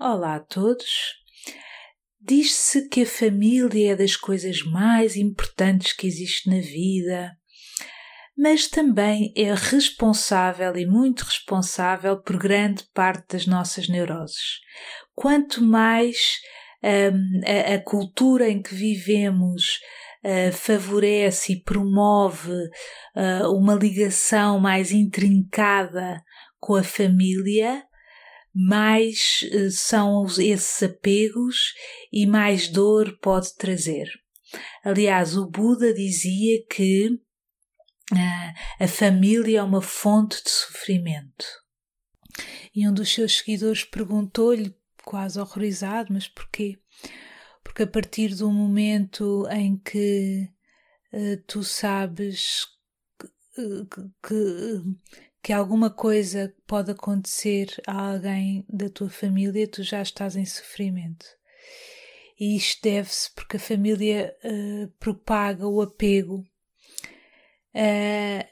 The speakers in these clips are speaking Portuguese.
Olá a todos. Diz-se que a família é das coisas mais importantes que existe na vida, mas também é responsável e muito responsável por grande parte das nossas neuroses. Quanto mais um, a, a, cultura em que vivemos uh, favorece e promove uh, uma ligação mais intrincada com a família, mais uh, são esses apegos e mais dor pode trazer. Aliás, o Buda dizia que a família é uma fonte de sofrimento. E um dos seus seguidores perguntou-lhe, quase horrorizado, mas porquê? Porque a partir do momento em que uh, tu sabes que, que, que, alguma coisa pode acontecer a alguém da tua família, tu já estás em sofrimento. E isto deve-se porque a família uh, propaga o apego Uh,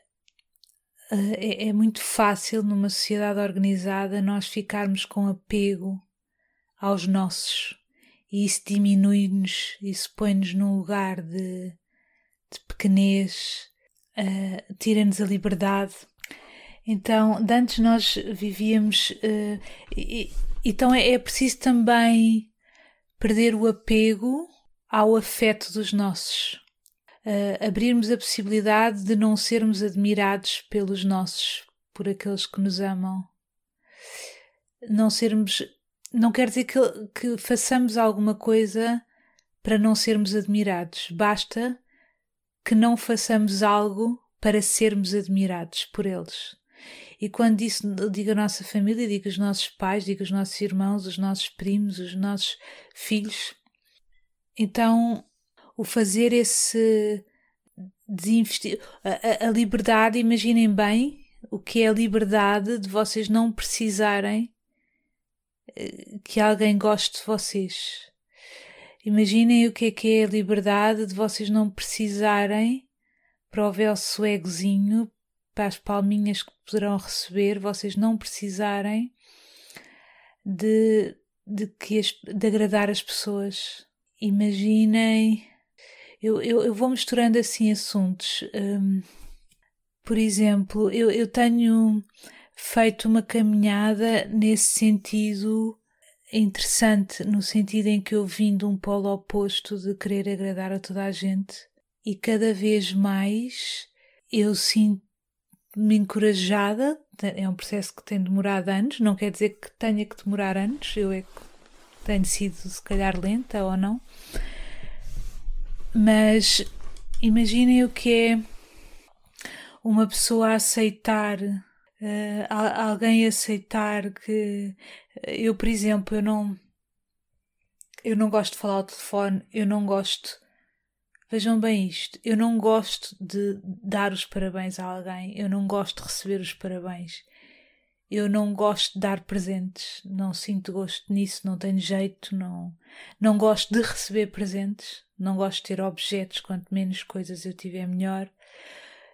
é, é, muito fácil numa sociedade organizada nós ficarmos com apego aos nossos e isso diminui-nos, isso põe-nos num lugar de, de pequenez, uh, tira-nos a liberdade. Então, de antes nós vivíamos. Uh, e, então é, é preciso também perder o apego ao afeto dos nossos uh, abrirmos a possibilidade de não sermos admirados pelos nossos, por aqueles que nos amam. Não sermos. Não quer dizer que, que façamos alguma coisa para não sermos admirados. Basta que não façamos algo para sermos admirados por eles. E quando isso digo a nossa família, digo os nossos pais, digo os nossos irmãos, os nossos primos, os nossos filhos, então o fazer esse desinvestir. A, a, liberdade, imaginem bem o que é a liberdade de vocês não precisarem eh, que alguém goste de vocês. Imaginem o que é que é a liberdade de vocês não precisarem para o vosso egozinho, para as palminhas que poderão receber, vocês não precisarem de, de, que as, de agradar as pessoas. Imaginem eu, eu, eu vou misturando assim assuntos. Um, por exemplo, eu, eu tenho feito uma caminhada nesse sentido interessante, no sentido em que eu vim de um polo oposto de querer agradar a toda a gente e cada vez mais eu sinto-me encorajada. É um processo que tem demorado anos, não quer dizer que tenha que demorar anos, eu é que tenho sido se calhar lenta ou não, mas imaginem o que é uma pessoa aceitar, uh, alguém aceitar que eu, por exemplo, eu não eu não gosto de falar ao telefone, eu não gosto. Vejam bem isto, eu não gosto de dar os parabéns a alguém, eu não gosto de receber os parabéns. Eu não gosto de dar presentes, não sinto gosto nisso, não tenho jeito, não, não gosto de receber presentes, não gosto de ter objetos, quanto menos coisas eu tiver melhor.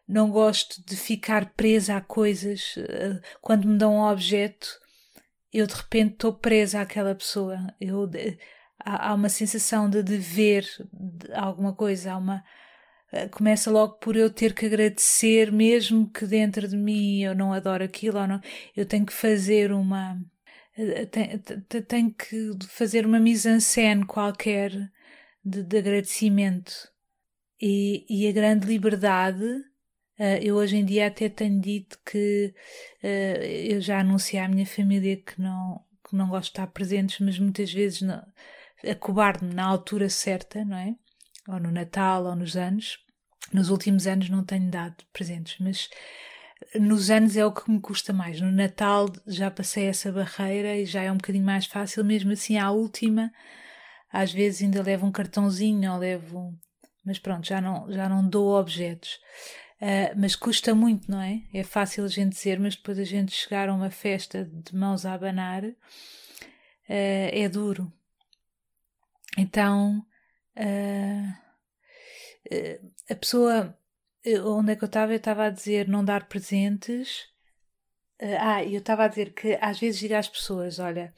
Não gosto de ficar presa a coisas. Eh, quando me dão um objeto, eu de repente estou presa àquela pessoa. Eu, há, uma sensação de dever de alguma coisa, há uma eh, começa logo por eu ter que agradecer, mesmo que dentro de mim eu não adoro aquilo ou não, eu tenho que fazer uma eh, tenho, tenho que fazer uma mise-en-scène qualquer de, de agradecimento e, e, a grande liberdade. Eu hoje em dia até tenho dito que eu já anunciei à minha família que não, que não gosto de estar presentes, mas muitas vezes não, acobardo-me na altura certa, não é? Ou no Natal ou nos anos. Nos últimos anos não tenho dado presentes, mas nos anos é o que me custa mais. No Natal já passei essa barreira e já é um bocadinho mais fácil, mesmo assim, à última, às vezes ainda levo um cartãozinho ou levo. Mas pronto, já não, já não dou objetos. Uh, mas custa muito, não é? É fácil a gente dizer, mas depois a gente chegar a uma festa de mãos a abanar uh, é duro. Então. Uh, a pessoa. Eh, onde é que eu estava? Eu estava a dizer não dar presentes. Eh, ah, eu estava a dizer que às vezes digo às pessoas: olha,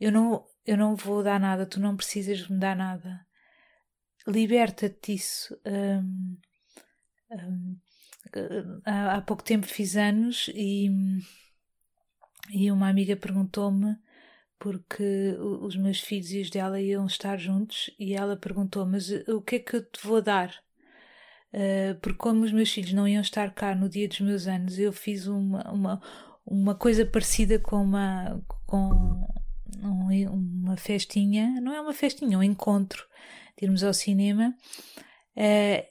eu não, eu não vou dar nada, tu não precisas me dar nada. Liberta-te disso. Um, um, há, há pouco tempo fiz anos e, e uma amiga perguntou-me porque os meus filhos e os dela iam estar juntos e ela perguntou: Mas o que é que eu te vou dar? Uh, porque, como os meus filhos não iam estar cá no dia dos meus anos, eu fiz uma, uma, uma coisa parecida com uma, com um, uma festinha, não é uma festinha, um encontro, de irmos ao cinema. Uh,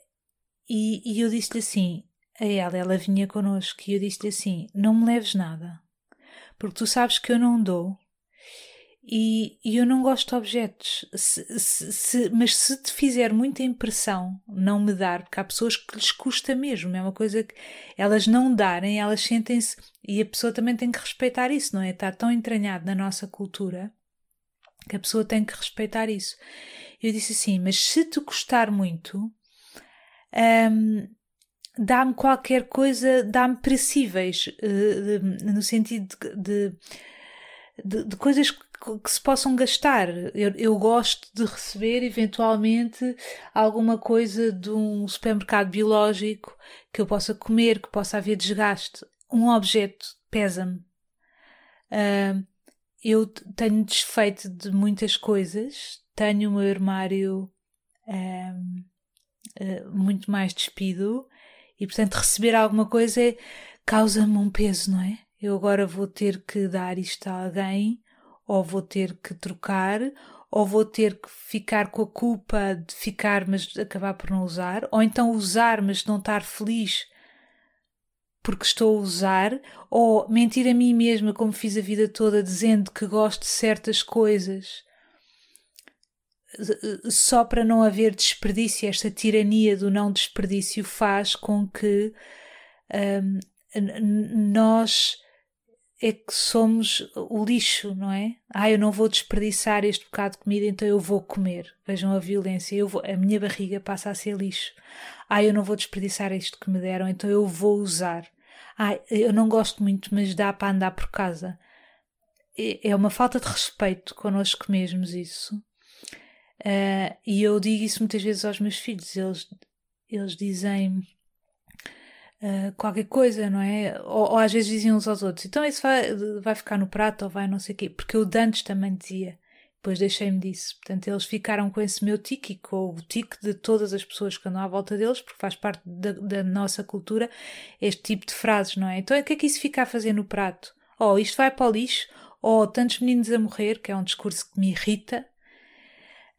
e, e eu disse-lhe assim: a ela, ela vinha connosco, e eu disse-lhe assim: Não me leves nada, porque tu sabes que eu não dou e, e, eu não gosto de objetos, se, se, se, mas se te fizer muita impressão não me dar, porque há pessoas que lhes custa mesmo, é uma coisa que elas não darem, elas sentem-se, e a pessoa também tem que respeitar isso, não é? Está tão entranhado na nossa cultura que a pessoa tem que respeitar isso. Eu disse assim, mas se te custar muito, hum, dá-me qualquer coisa, dá-me perecíveis, uh, no sentido de, de de, de coisas que, que, se possam gastar. Eu, eu, gosto de receber eventualmente alguma coisa de um supermercado biológico que eu possa comer, que possa haver desgaste. Um objeto pesa-me. Uh, eu tenho desfeito de muitas coisas, tenho o meu armário uh, uh, muito mais despido e, portanto, receber alguma coisa é, causa-me um peso, não é? eu agora vou ter que dar isto a alguém, ou vou ter que trocar, ou vou ter que ficar com a culpa de ficar, mas acabar por não usar, ou então usar, mas não estar feliz porque estou a usar, ou mentir a mim mesma, como fiz a vida toda, dizendo que gosto de certas coisas só para não haver desperdício, esta tirania do não desperdício faz com que um, nós é que somos o lixo, não é? Ah, eu não vou desperdiçar este bocado de comida, então eu vou comer. Vejam a violência, eu vou, a minha barriga passa a ser lixo. Ah, eu não vou desperdiçar isto que me deram, então eu vou usar. Ah, eu não gosto muito, mas dá para andar por casa. É uma falta de respeito connosco mesmos isso. Uh, e eu digo isso muitas vezes aos meus filhos. Eles, eles dizem uh, qualquer coisa, não é? Ou, ou, às vezes diziam uns aos outros, então isso vai, vai ficar no prato ou vai não sei o quê, porque eu antes também dizia, depois deixei-me disso. Portanto, eles ficaram com esse meu tique, com o tique de todas as pessoas que andam à volta deles, porque faz parte da, da nossa cultura este tipo de frases, não é? Então, o que é que isso fica a fazer no prato? Oh, isto vai para o lixo, ou oh, tantos meninos a morrer, que é um discurso que me irrita,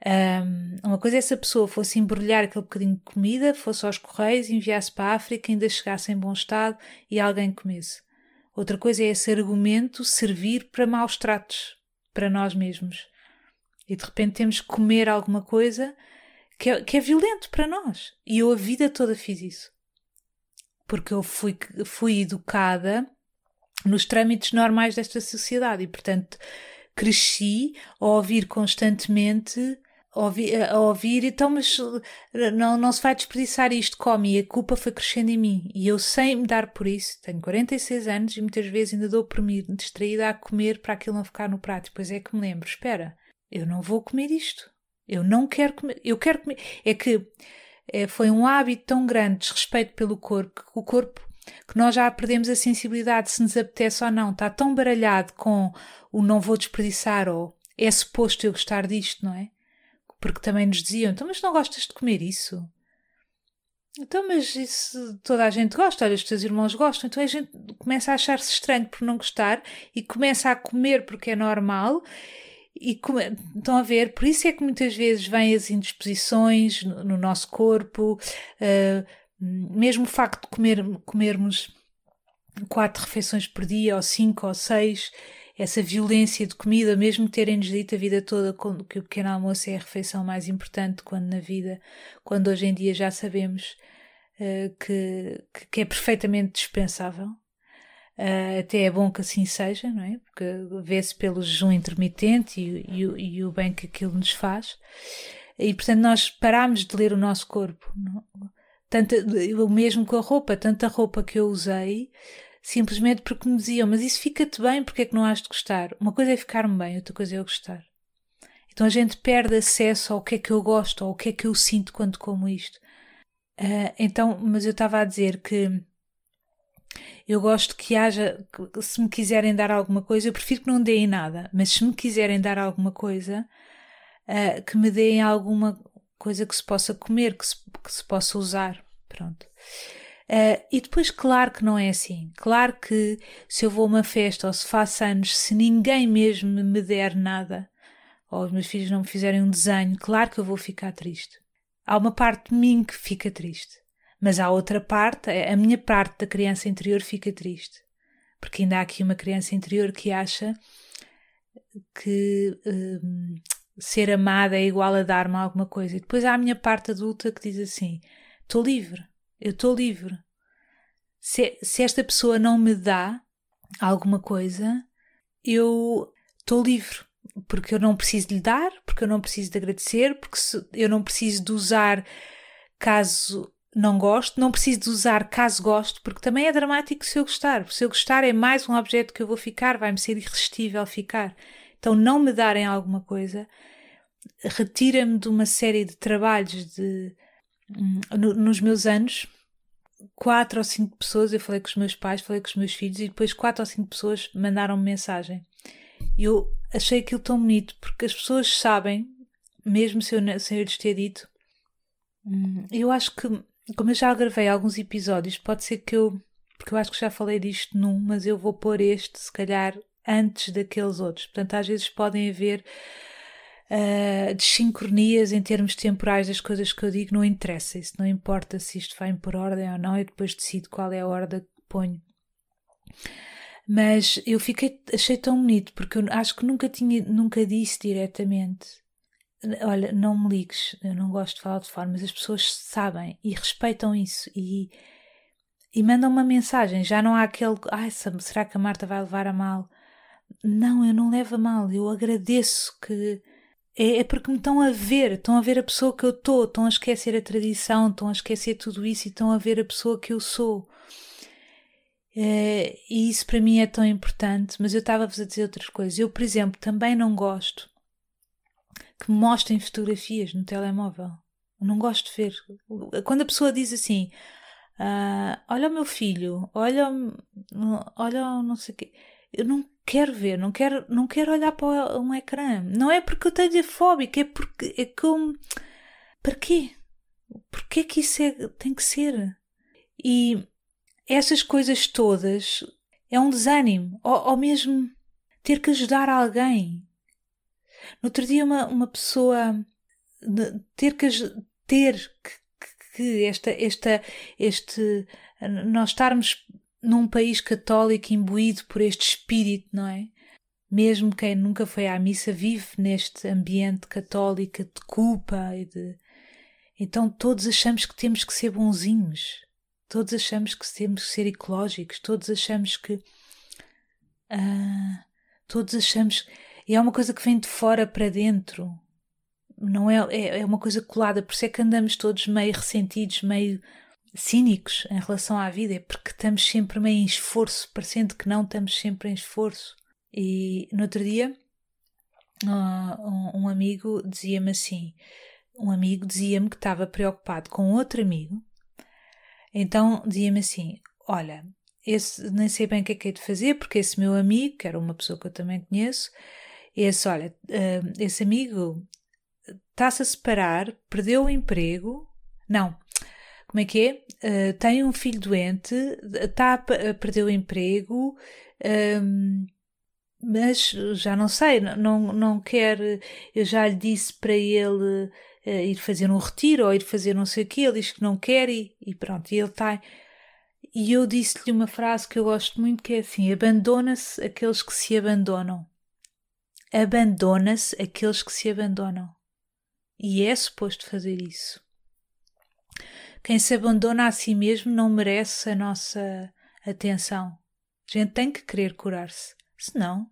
um, uma coisa é se a pessoa fosse embrulhar aquele bocadinho de comida, fosse aos correios, enviasse para a África, ainda chegasse em bom estado e alguém comesse. Outra coisa é esse argumento servir para maus tratos, para nós mesmos. E de repente temos que comer alguma coisa que é, que é violento para nós. E eu a vida toda fiz isso. Porque eu fui, fui educada nos trâmites normais desta sociedade e, portanto, cresci a ouvir constantemente ouvir, a ouvir, então, mas eh, não, não se vai desperdiçar isto, come, e a culpa foi crescendo em mim. E eu, sem me dar por isso, tenho 46 anos e muitas vezes ainda dou por mim distraída a comer para aquilo não ficar no prato. Depois é que me lembro: espera, eu não vou comer isto. Eu não quero comer. Eu quero comer. É que é, foi um hábito tão grande, desrespeito pelo corpo, que o corpo que nós já perdemos a sensibilidade se nos apetece ou não, está tão baralhado com o não vou desperdiçar ou é suposto eu gostar disto, não é? Porque também nos diziam: então, mas não gostas de comer isso? Então, mas isso toda a gente gosta, olha, os teus irmãos gostam, então a gente começa a achar-se estranho por não gostar e começa a comer porque é normal. E come... estão a ver, por isso é que muitas vezes vêm as indisposições no, no nosso corpo, uh, mesmo o facto de comer, comermos quatro refeições por dia, ou cinco, ou seis, essa violência de comida, mesmo terem-nos dito a vida toda que o pequeno almoço é a refeição mais importante quando na vida, quando hoje em dia já sabemos uh, que, que é perfeitamente dispensável. Uh, até é bom que assim seja, não é? Porque vê-se pelo jejum intermitente e, e, e, o bem que aquilo nos faz. E portanto nós parámos de ler o nosso corpo. Não? Tanto, o mesmo com a roupa, tanta roupa que eu usei simplesmente porque me diziam, mas isso fica-te bem, porque é que não has de gostar? Uma coisa é ficar-me bem, outra coisa é eu gostar. Então a gente perde acesso ao que é que eu gosto, ou o que é que eu sinto quando como isto. Uh, então, mas eu estava a dizer que eu gosto que haja, se me quiserem dar alguma coisa, eu prefiro que não deem nada, mas se me quiserem dar alguma coisa, uh, que me deem alguma coisa que se possa comer, que se, que se possa usar. Pronto. Uh, e depois, claro que não é assim. Claro que se eu vou a uma festa ou se faço anos, se ninguém mesmo me der nada, ou os meus filhos não me fizerem um desenho, claro que eu vou ficar triste. Há uma parte de mim que fica triste, mas há outra parte, a minha parte da criança interior fica triste. Porque ainda há aqui uma criança interior que acha que hum, ser amada é igual a dar-me alguma coisa. E depois há a minha parte adulta que diz assim: estou livre, eu estou livre. Se, se esta pessoa não me dá alguma coisa, eu estou livre. Porque eu não preciso de lhe dar, porque eu não preciso de agradecer, porque se, eu não preciso de usar caso não gosto, não preciso de usar caso gosto, porque também é dramático se eu gostar. Se eu gostar é mais um objeto que eu vou ficar, vai-me ser irresistível ficar. Então, não me darem alguma coisa retira-me de uma série de trabalhos de no, nos meus anos quatro ou cinco pessoas, eu falei com os meus pais, falei com os meus filhos e depois quatro ou cinco pessoas mandaram-me mensagem. E eu achei aquilo tão bonito porque as pessoas sabem, mesmo sem eu, sem eu lhes ter dito, hum, eu acho que, como eu já gravei alguns episódios, pode ser que eu, porque eu acho que já falei disto num, mas eu vou pôr este, se calhar, antes daqueles outros. Portanto, às vezes podem haver uh, desincronias em termos temporais das coisas que eu digo, não interessa. Isso não importa se isto vai por ordem ou não, eu depois decido qual é a ordem que ponho. Mas eu fiquei, achei tão bonito, porque eu acho que nunca tinha, nunca disse diretamente. Olha, não me ligues, eu não gosto de falar de forma, mas as pessoas sabem e respeitam isso e, e mandam uma mensagem. Já não há aquele, ai, será que a Marta vai levar a mal? Não, eu não levo a mal, eu agradeço que é, é, porque me estão a ver, estão a ver a pessoa que eu estou, estão a esquecer a tradição, estão a esquecer tudo isso e estão a ver a pessoa que eu sou. É, e isso para mim é tão importante, mas eu estava-vos a dizer outras coisas. Eu, por exemplo, também não gosto que me mostrem fotografias no telemóvel. Eu não gosto de ver. Quando a pessoa diz assim: ah, Olha o meu filho, olha, olha não sei o quê. Eu não quero ver, não quero, não quero olhar para um ecrã. Não é porque eu tenho fóbica, é porque é eu, para quê? Porquê é que isso é, tem que ser? E essas coisas todas é um desânimo, ou, ou mesmo ter que ajudar alguém. No outro dia uma, uma pessoa ter que ter que, que esta, esta, este nós estarmos num país católico imbuído por este espírito, não é? Mesmo quem nunca foi à missa vive neste ambiente católico de culpa e de. Então todos achamos que temos que ser bonzinhos, todos achamos que temos que ser ecológicos, todos achamos que. Ah, todos achamos. E é uma coisa que vem de fora para dentro, não é, é, é uma coisa colada, por isso é que andamos todos meio ressentidos, meio cínicos em relação à vida, é porque estamos sempre meio em esforço, parecendo que não estamos sempre em esforço. E no outro dia, um amigo dizia-me assim: um amigo dizia-me que estava preocupado com outro amigo, então dizia-me assim: Olha, esse, nem sei bem o que é que é de fazer, porque esse meu amigo, que era uma pessoa que eu também conheço, esse, olha, uh, esse amigo está-se a separar, perdeu o emprego, não, como é que é? Uh, tem um filho doente, está a perder o emprego, um, mas já não sei, não, não quer. Eu já lhe disse para ele uh, ir fazer um retiro ou ir fazer não sei o quê, ele diz que não quer e, e pronto, e ele está. E eu disse-lhe uma frase que eu gosto muito que é assim: abandona-se aqueles que se abandonam. Abandona-se aqueles que se abandonam. E é suposto fazer isso. Quem se abandona a si mesmo não merece a nossa atenção. A gente tem que querer curar-se. Senão,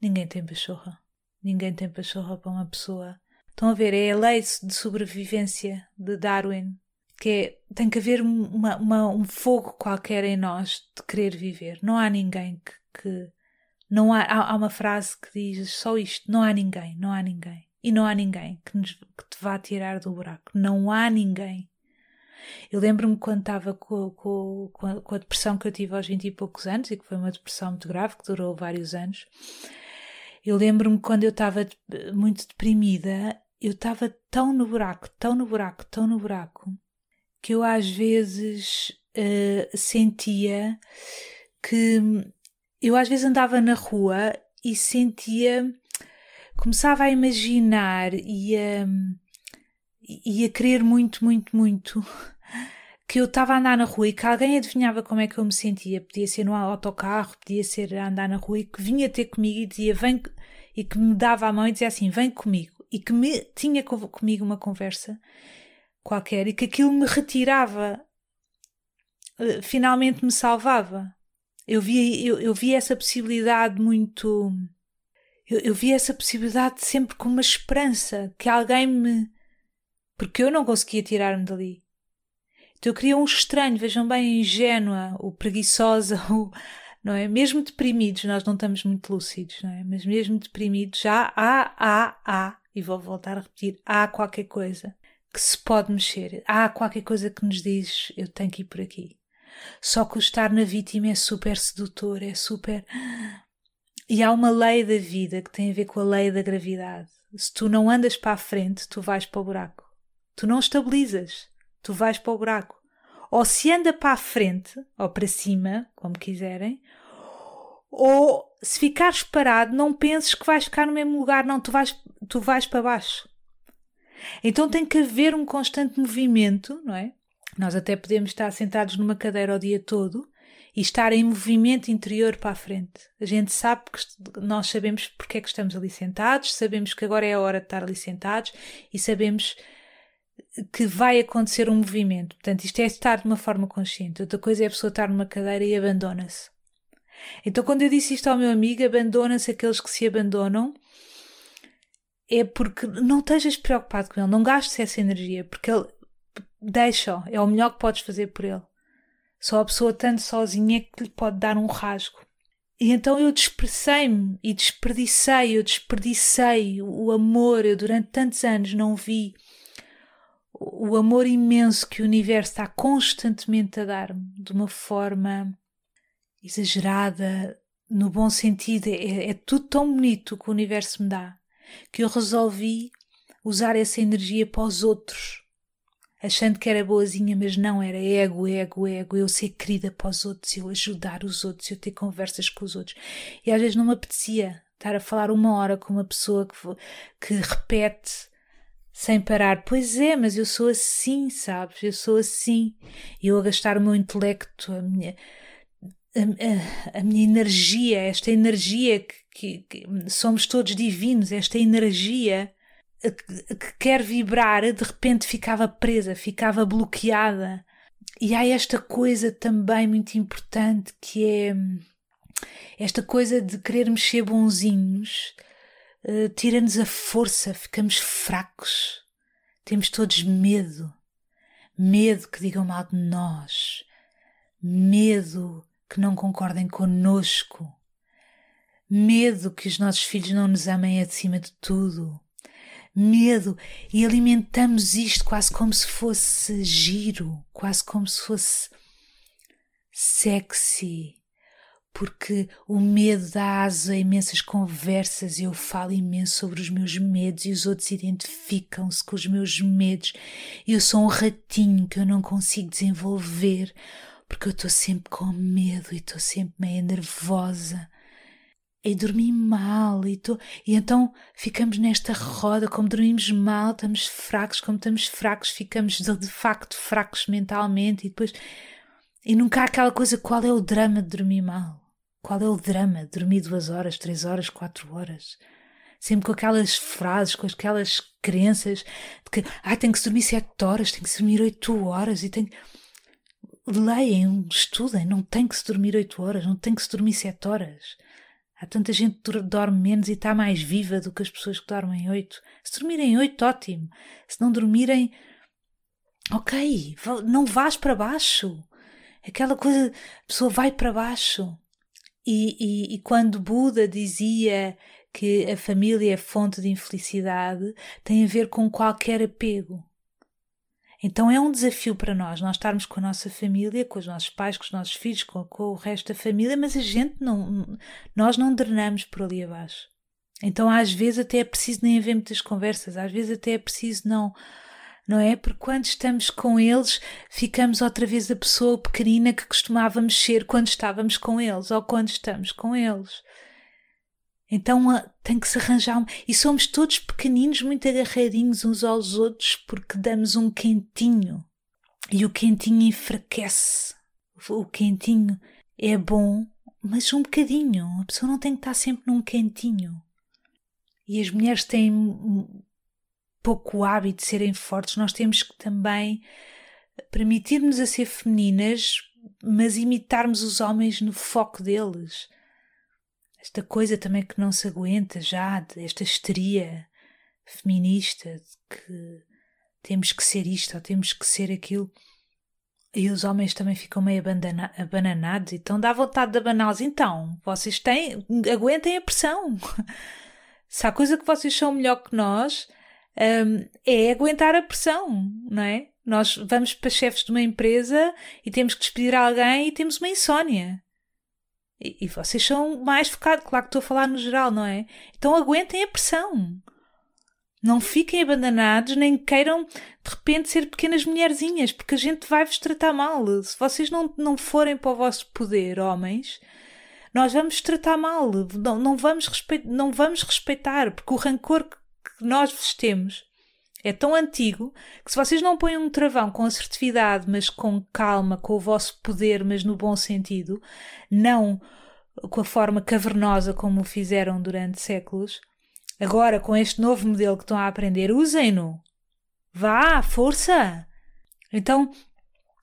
ninguém tem pachorra. Ninguém tem pachorra para uma pessoa. Estão a ver, é a lei de sobrevivência de Darwin. que é, tem que haver uma, uma, um fogo qualquer em nós de querer viver. Não há ninguém que, que não há, há, há uma frase que diz só isto: não há ninguém, não há ninguém. E não há ninguém que, nos, que te vá tirar do buraco. Não há ninguém. Eu lembro-me quando estava com, com, com, a, com, a, depressão que eu tive aos 20 e poucos anos, e que foi uma depressão muito grave, que durou vários anos. Eu lembro-me quando eu estava muito deprimida, eu estava tão no buraco, tão no buraco, tão no buraco, que eu às vezes uh, sentia que eu às vezes andava na rua e sentia, começava a imaginar e a, e a querer muito, muito, muito que eu estava a andar na rua e que alguém adivinhava como é que eu me sentia. Podia ser no autocarro, podia ser a andar na rua e que vinha ter comigo e dizia vem e que me dava a mão e dizia assim vem comigo e que me tinha comigo uma conversa qualquer e que aquilo me retirava, eh, finalmente me salvava. Eu vi, eu, eu vi essa possibilidade muito. Eu, eu vi essa possibilidade sempre com uma esperança que alguém me. Porque eu não conseguia tirar-me dali. Então eu queria um estranho, vejam bem, ingênua, ou preguiçosa, ou, não é? Mesmo deprimidos, nós não estamos muito lúcidos, não é? Mas mesmo deprimidos, já há, há, há, e vou voltar a repetir, há qualquer coisa que se pode mexer. Há qualquer coisa que nos diz eu tenho que ir por aqui. Só que o estar na vítima é super sedutor, é super. E há uma lei da vida que tem a ver com a lei da gravidade. Se tu não andas para a frente, tu vais para o buraco. Tu não estabilizas, tu vais para o buraco. Ou se anda para a frente, ou para cima, como quiserem, ou se ficares parado, não penses que vais ficar no mesmo lugar, não, tu vais, tu vais para baixo. Então tem que haver um constante movimento, não é? Nós até podemos estar sentados numa cadeira o dia todo e estar em movimento interior para a frente. A gente sabe que nós sabemos porque é que estamos ali sentados, sabemos que agora é a hora de estar ali sentados e sabemos que vai acontecer um movimento. Portanto, isto é estar de uma forma consciente. Outra coisa é a pessoa estar numa cadeira e abandona-se. Então, quando eu disse isto ao meu amigo, abandona-se aqueles que se abandonam é porque não estejas preocupado com ele, não gastes essa energia, porque ele deixa-o, é o melhor que podes fazer por ele. Só a pessoa tanto sozinha é que lhe pode dar um rasgo. E então eu dispersei-me e desperdicei, eu desperdicei o amor. Eu durante tantos anos não vi o amor imenso que o universo está constantemente a dar-me de uma forma exagerada, no bom sentido. É, é tudo tão bonito que o universo me dá que eu resolvi usar essa energia para os outros, achando que era boazinha, mas não era ego, ego, ego, eu ser querida para os outros, eu ajudar os outros, eu ter conversas com os outros. E às vezes não me apetecia estar a falar uma hora com uma pessoa que, que repete sem parar. Pois é, mas eu sou assim, sabes? Eu sou assim. Eu a gastar o meu intelecto, a minha, a, a, a minha energia, esta energia que que, que somos todos divinos, esta energia que, que quer vibrar, de repente ficava presa, ficava bloqueada. E há esta coisa também muito importante que é esta coisa de querermos ser bonzinhos, uh, tira-nos a força, ficamos fracos, temos todos medo, medo que digam mal de nós, medo que não concordem conosco, medo que os nossos filhos não nos amem acima de tudo. Medo, e alimentamos isto quase como se fosse giro, quase como se fosse sexy, porque o medo dá asa a imensas conversas e eu falo imenso sobre os meus medos e os outros identificam-se com os meus medos. E eu sou um ratinho que eu não consigo desenvolver porque eu estou sempre com medo e estou sempre meio nervosa e dormi mal e, tô, e então ficamos nesta roda, como dormimos mal, estamos fracos, como estamos fracos, ficamos de, de facto fracos mentalmente e depois e nunca há aquela coisa qual é o drama de dormir mal? Qual é o drama de dormir duas horas, três horas, quatro horas? Sempre com aquelas frases, com aquelas crenças de que ah, tem que se dormir sete horas, tem que se dormir oito horas e tem Leem, estudem, não tem que se dormir oito horas, não tem que se dormir sete horas. Há tanta gente que dorme menos e está mais viva do que as pessoas que dormem oito. Se dormirem oito, ótimo. Se não dormirem, ok, não vás para baixo. Aquela coisa, a pessoa vai para baixo. E, e, e quando Buda dizia que a família é fonte de infelicidade, tem a ver com qualquer apego. Então é um desafio para nós, nós estarmos com a nossa família, com os nossos pais, com os nossos filhos, com, com o resto da família, mas a gente não, nós não drenamos por ali abaixo. Então às vezes até é preciso nem haver muitas conversas, às vezes até é preciso não, não é? Porque quando estamos com eles, ficamos outra vez a pessoa pequenina que costumávamos ser quando estávamos com eles ou quando estamos com eles. Então ah, tem que se arranjar. Um... E somos todos pequeninos, muito agarradinhos uns aos outros, porque damos um quentinho. E o quentinho enfraquece. O quentinho é bom, mas um bocadinho. A pessoa não tem que estar sempre num quentinho. E as mulheres têm pouco hábito de serem fortes. Nós temos que também permitir-nos a ser femininas, mas imitarmos os homens no foco deles esta coisa também que não se aguenta já, esta histeria feminista de que temos que ser isto ou temos que ser aquilo. E os homens também ficam meio abananados, então dá vontade de abaná-los. Então, vocês têm, aguentem a pressão. Se há coisa que vocês são melhor que nós, um, é aguentar a pressão, não é? Nós vamos para chefes de uma empresa e temos que despedir alguém e temos uma insónia. E, e vocês são mais focados, claro que estou a falar no geral, não é? Então aguentem a pressão. Não fiquem abandonados, nem queiram de repente ser pequenas mulherzinhas, porque a gente vai vos tratar mal. Se vocês não, não forem para o vosso poder, homens, nós vamos tratar mal. Não, não, vamos, respeit, não vamos respeitar, porque o rancor que nós vos temos é tão antigo que se vocês não põem um travão com assertividade, mas com calma, com o vosso poder, mas no bom sentido, não com a forma cavernosa como o fizeram durante séculos, agora com este novo modelo que estão a aprender, usem-no. Vá, força! Então,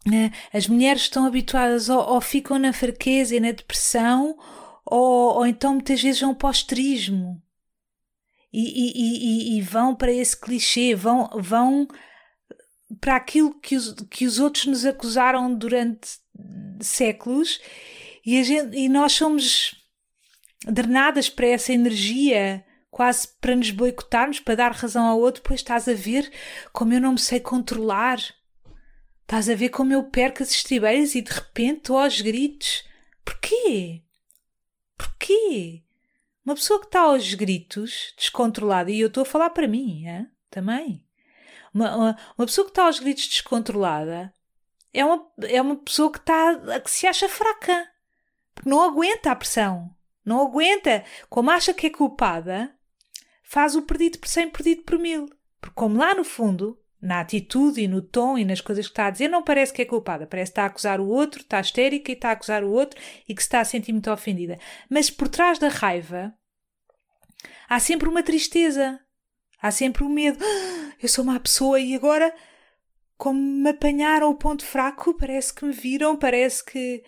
né, as mulheres estão habituadas ou, ou, ficam na fraqueza e na depressão, ou, ou então muitas vezes vão para o esterismo e, e, e, e vão para esse clichê, vão, vão para aquilo que os, que os outros nos acusaram durante séculos e, gente, e nós somos drenadas para essa energia quase para nos boicotarmos, para dar razão ao outro, pois estás a ver como eu não me sei controlar. Estás a ver como eu perco as estribeiras e de repente estou aos gritos. Porquê? Porquê? Uma pessoa que está aos gritos, descontrolada, e eu estou a falar para mim, é? também. Uma, uma, uma, pessoa que está aos gritos descontrolada é uma, é uma pessoa que, está, que se acha fraca. Porque não aguenta a pressão. Não aguenta. Como acha que é culpada, faz o perdido por cem, perdido por mil. Porque como lá no fundo, na atitude e no tom e nas coisas que está a dizer, não parece que é culpada. Parece que está a acusar o outro, está histérica e está a acusar o outro e que se está a sentir muito ofendida. Mas por trás da raiva há sempre uma tristeza. Há sempre o um medo. Eu sou uma pessoa e agora, como me apanharam o ponto fraco, parece que me viram, parece que.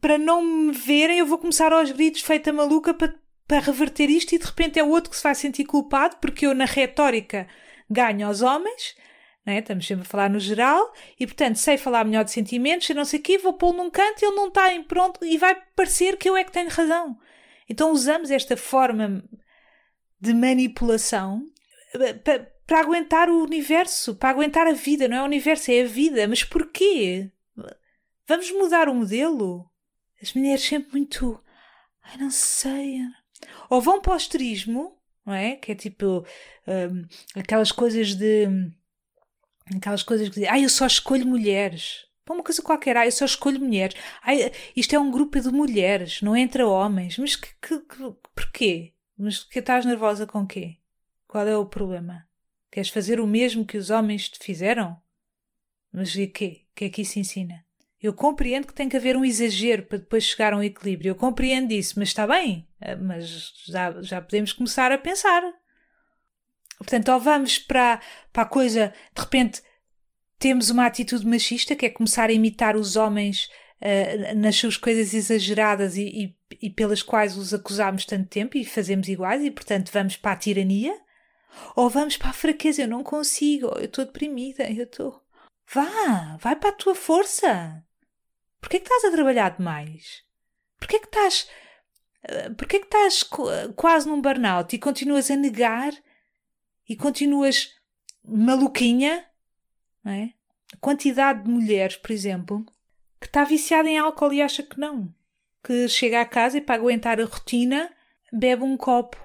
Para não me verem, eu vou começar aos gritos feita maluca para, para reverter isto e de repente é o outro que se vai sentir culpado porque eu, na retórica, ganho aos homens é? Estamos sempre a falar no geral e, portanto, sei falar melhor de sentimentos, e não sei o quê, vou pô-lo num canto ele não está em pronto e vai parecer que eu é que tenho razão. Então usamos esta forma de manipulação eh, para, para aguentar o universo, para aguentar a vida, não é o universo, é a vida. Mas porquê? Vamos mudar o modelo? As mulheres sempre muito. Ai, não sei. Ou vão para o esterismo, não é? Que é tipo um, aquelas coisas de Aquelas coisas que dizem, ah, eu só escolho mulheres. Para uma coisa qualquer, ah, eu só escolho mulheres. Ah, isto é um grupo de mulheres, não entra homens. Mas que, que, que, porquê? Mas que estás nervosa com quê? Qual é o problema? Queres fazer o mesmo que os homens te fizeram? Mas e quê? O que é que isso ensina? Eu compreendo que tem que haver um exagero para depois chegar a um equilíbrio. Eu compreendo isso, mas está bem. Ah, mas já, já podemos começar a pensar. Portanto, ou vamos para, para a coisa, de repente temos uma atitude machista, que é começar a imitar os homens uh, nas suas coisas exageradas e, e, e, pelas quais os acusamos tanto tempo e fazemos iguais, e portanto vamos para a tirania, ou vamos para a fraqueza, eu não consigo, eu estou deprimida, eu estou. Vá, vai para a tua força. Porquê que estás a trabalhar demais? Porquê que estás. Eh, porquê que estás quase num burnout e continuas a negar e continuas maluquinha? Não é? A quantidade de mulheres, por exemplo, que está viciada em álcool e acha que não. Que chega a casa e para aguentar a rotina bebe um copo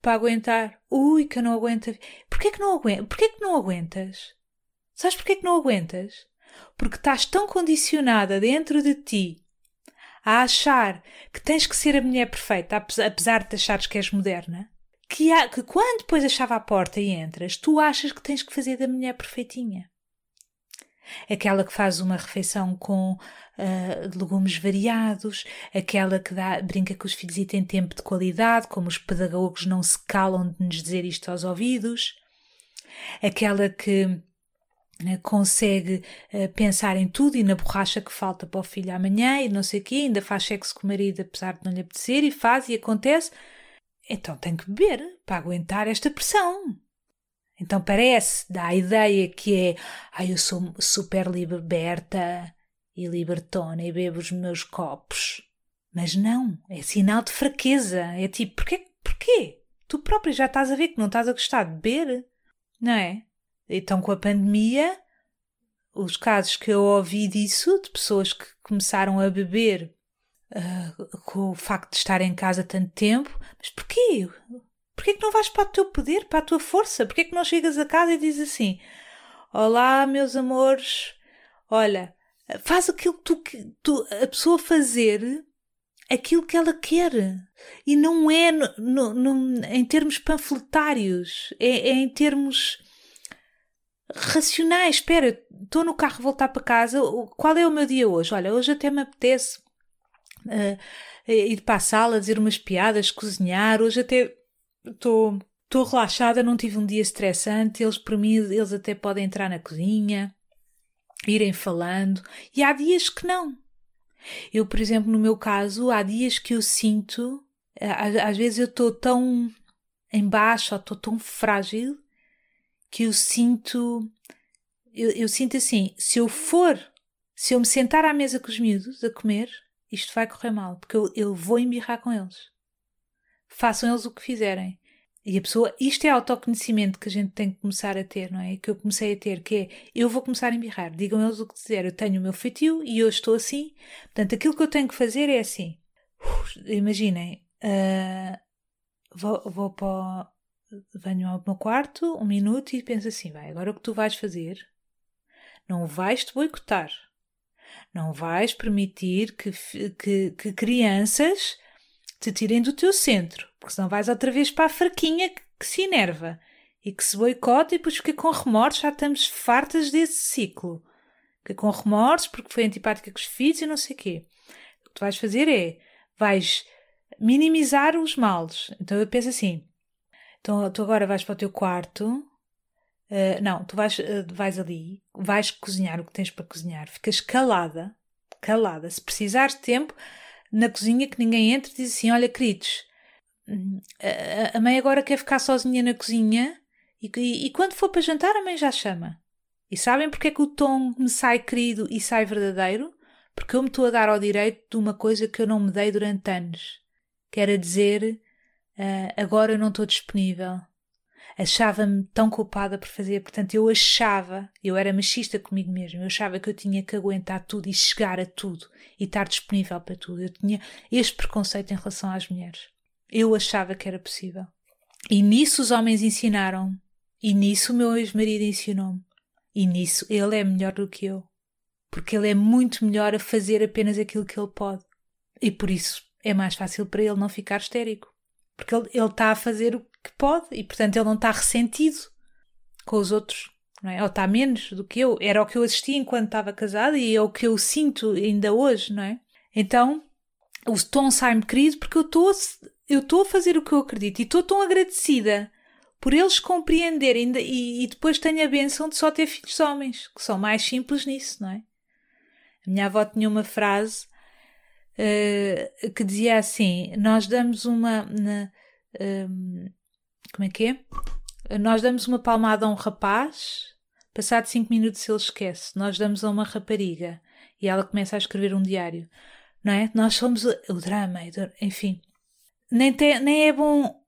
para aguentar. Ui, que eu não aguento. Porquê que não aguentas? Porquê que não aguentas? Sabes porquê que não aguentas? Porque estás tão condicionada dentro de ti a achar que tens que ser a mulher perfeita, apesar de achares que és moderna, que, há, que quando depois a à porta e entras, tu achas que tens que fazer da mulher perfeitinha. Aquela que faz uma refeição com uh, legumes variados, aquela que dá, brinca com os filhos e tem tempo de qualidade, como os pedagogos não se calam de nos dizer isto aos ouvidos, aquela que né, consegue uh, pensar em tudo e na borracha que falta para o filho amanhã e não sei o quê, ainda faz sexo com o marido apesar de não lhe apetecer e faz e acontece, então tem que beber para aguentar esta pressão. Então parece, dá a ideia que é, ah, eu sou super liberta e libertona e bebo os meus copos. Mas não, é sinal de fraqueza. É tipo, porquê? porquê? Tu própria já estás a ver que não estás a gostar de beber, não é? Então, com a pandemia, os casos que eu ouvi disso, de pessoas que começaram a beber uh, com o facto de estar em casa tanto tempo, mas porquê? Porquê que não vais para o teu poder, para a tua força? Porquê que não chegas a casa e dizes assim: Olá, meus amores, olha, faz aquilo que tu, tu a pessoa fazer aquilo que ela quer. E não é no, no, no, em termos panfletários, é, é em termos racionais. Espera, estou no carro a voltar para casa. Qual é o meu dia hoje? Olha, hoje até me apetece uh, ir para a sala, dizer umas piadas, cozinhar. Hoje até estou. Relaxada, não tive um dia estressante. Eles, por mim, eles até podem entrar na cozinha, irem falando. E há dias que não. Eu, por exemplo, no meu caso, há dias que eu sinto, às vezes eu estou tão embaixo ou estou tão frágil que eu sinto. Eu, eu, sinto assim: se eu for, se eu me sentar à mesa com os miúdos a comer, isto vai correr mal, porque eu, eu vou embirrar com eles. Façam eles o que fizerem. E a pessoa, isto é autoconhecimento que a gente tem que começar a ter, não é? Que eu comecei a ter, que é eu vou começar a embirrar, digam eles o que dizer, eu tenho o meu feitio e eu estou assim, portanto aquilo que eu tenho que fazer é assim. Uf, imaginem, uh, vou, vou para, venho ao meu quarto um minuto e penso assim: vai, agora o que tu vais fazer? Não vais te boicotar. Não vais permitir que, que, que crianças te tirem do teu centro, porque senão vais outra vez para a fraquinha que, se enerva e que se boicota e depois fica com remorsos. Já estamos fartas desse ciclo. Fica com remorsos porque foi antipática com os filhos e não sei o quê. O que tu vais fazer é vais minimizar os males. Então eu penso assim: então, tu agora vais para o teu quarto. Uh, não, tu vais, uh, vais ali, vais cozinhar o que tens para cozinhar, ficas calada, calada. Se precisares de tempo, na cozinha que ninguém entre, diz assim: Olha, queridos, a, a mãe agora quer ficar sozinha na cozinha e, e, e, quando for para jantar, a mãe já chama. E sabem porque é que o tom me sai querido e sai verdadeiro? Porque eu me estou a dar ao direito de uma coisa que eu não me dei durante anos. Quer dizer, Uh, agora eu não estou disponível. Achava-me tão culpada por fazer, portanto, eu achava, eu era machista comigo mesma, eu achava que eu tinha que aguentar tudo e chegar a tudo e estar disponível para tudo. Eu tinha este preconceito em relação às mulheres. Eu achava que era possível. E nisso os homens ensinaram. E nisso o meu ex-marido ensinou-me. E nisso ele é melhor do que eu. Porque ele é muito melhor a fazer apenas aquilo que ele pode. E por isso é mais fácil para ele não ficar histérico. Porque ele, ele está a fazer o que pode e, portanto, ele não está ressentido com os outros. Não é? Ou está menos do que eu. Era o que eu assisti enquanto estava casada e é o que eu sinto ainda hoje, não é? Então, o tom sai-me querido porque eu estou eu estou a fazer o que eu acredito e estou tão agradecida por eles compreenderem e, e, depois tenho a benção de só ter filhos homens, que são mais simples nisso, não é? A minha avó tinha uma frase uh, que dizia assim: Nós damos uma. Na, um, como é que é? Nós damos uma palmada a um rapaz Passado cinco minutos ele esquece. Nós damos a uma rapariga e ela começa a escrever um diário. Não é? Nós somos o, drama, enfim. Nem, nem é bom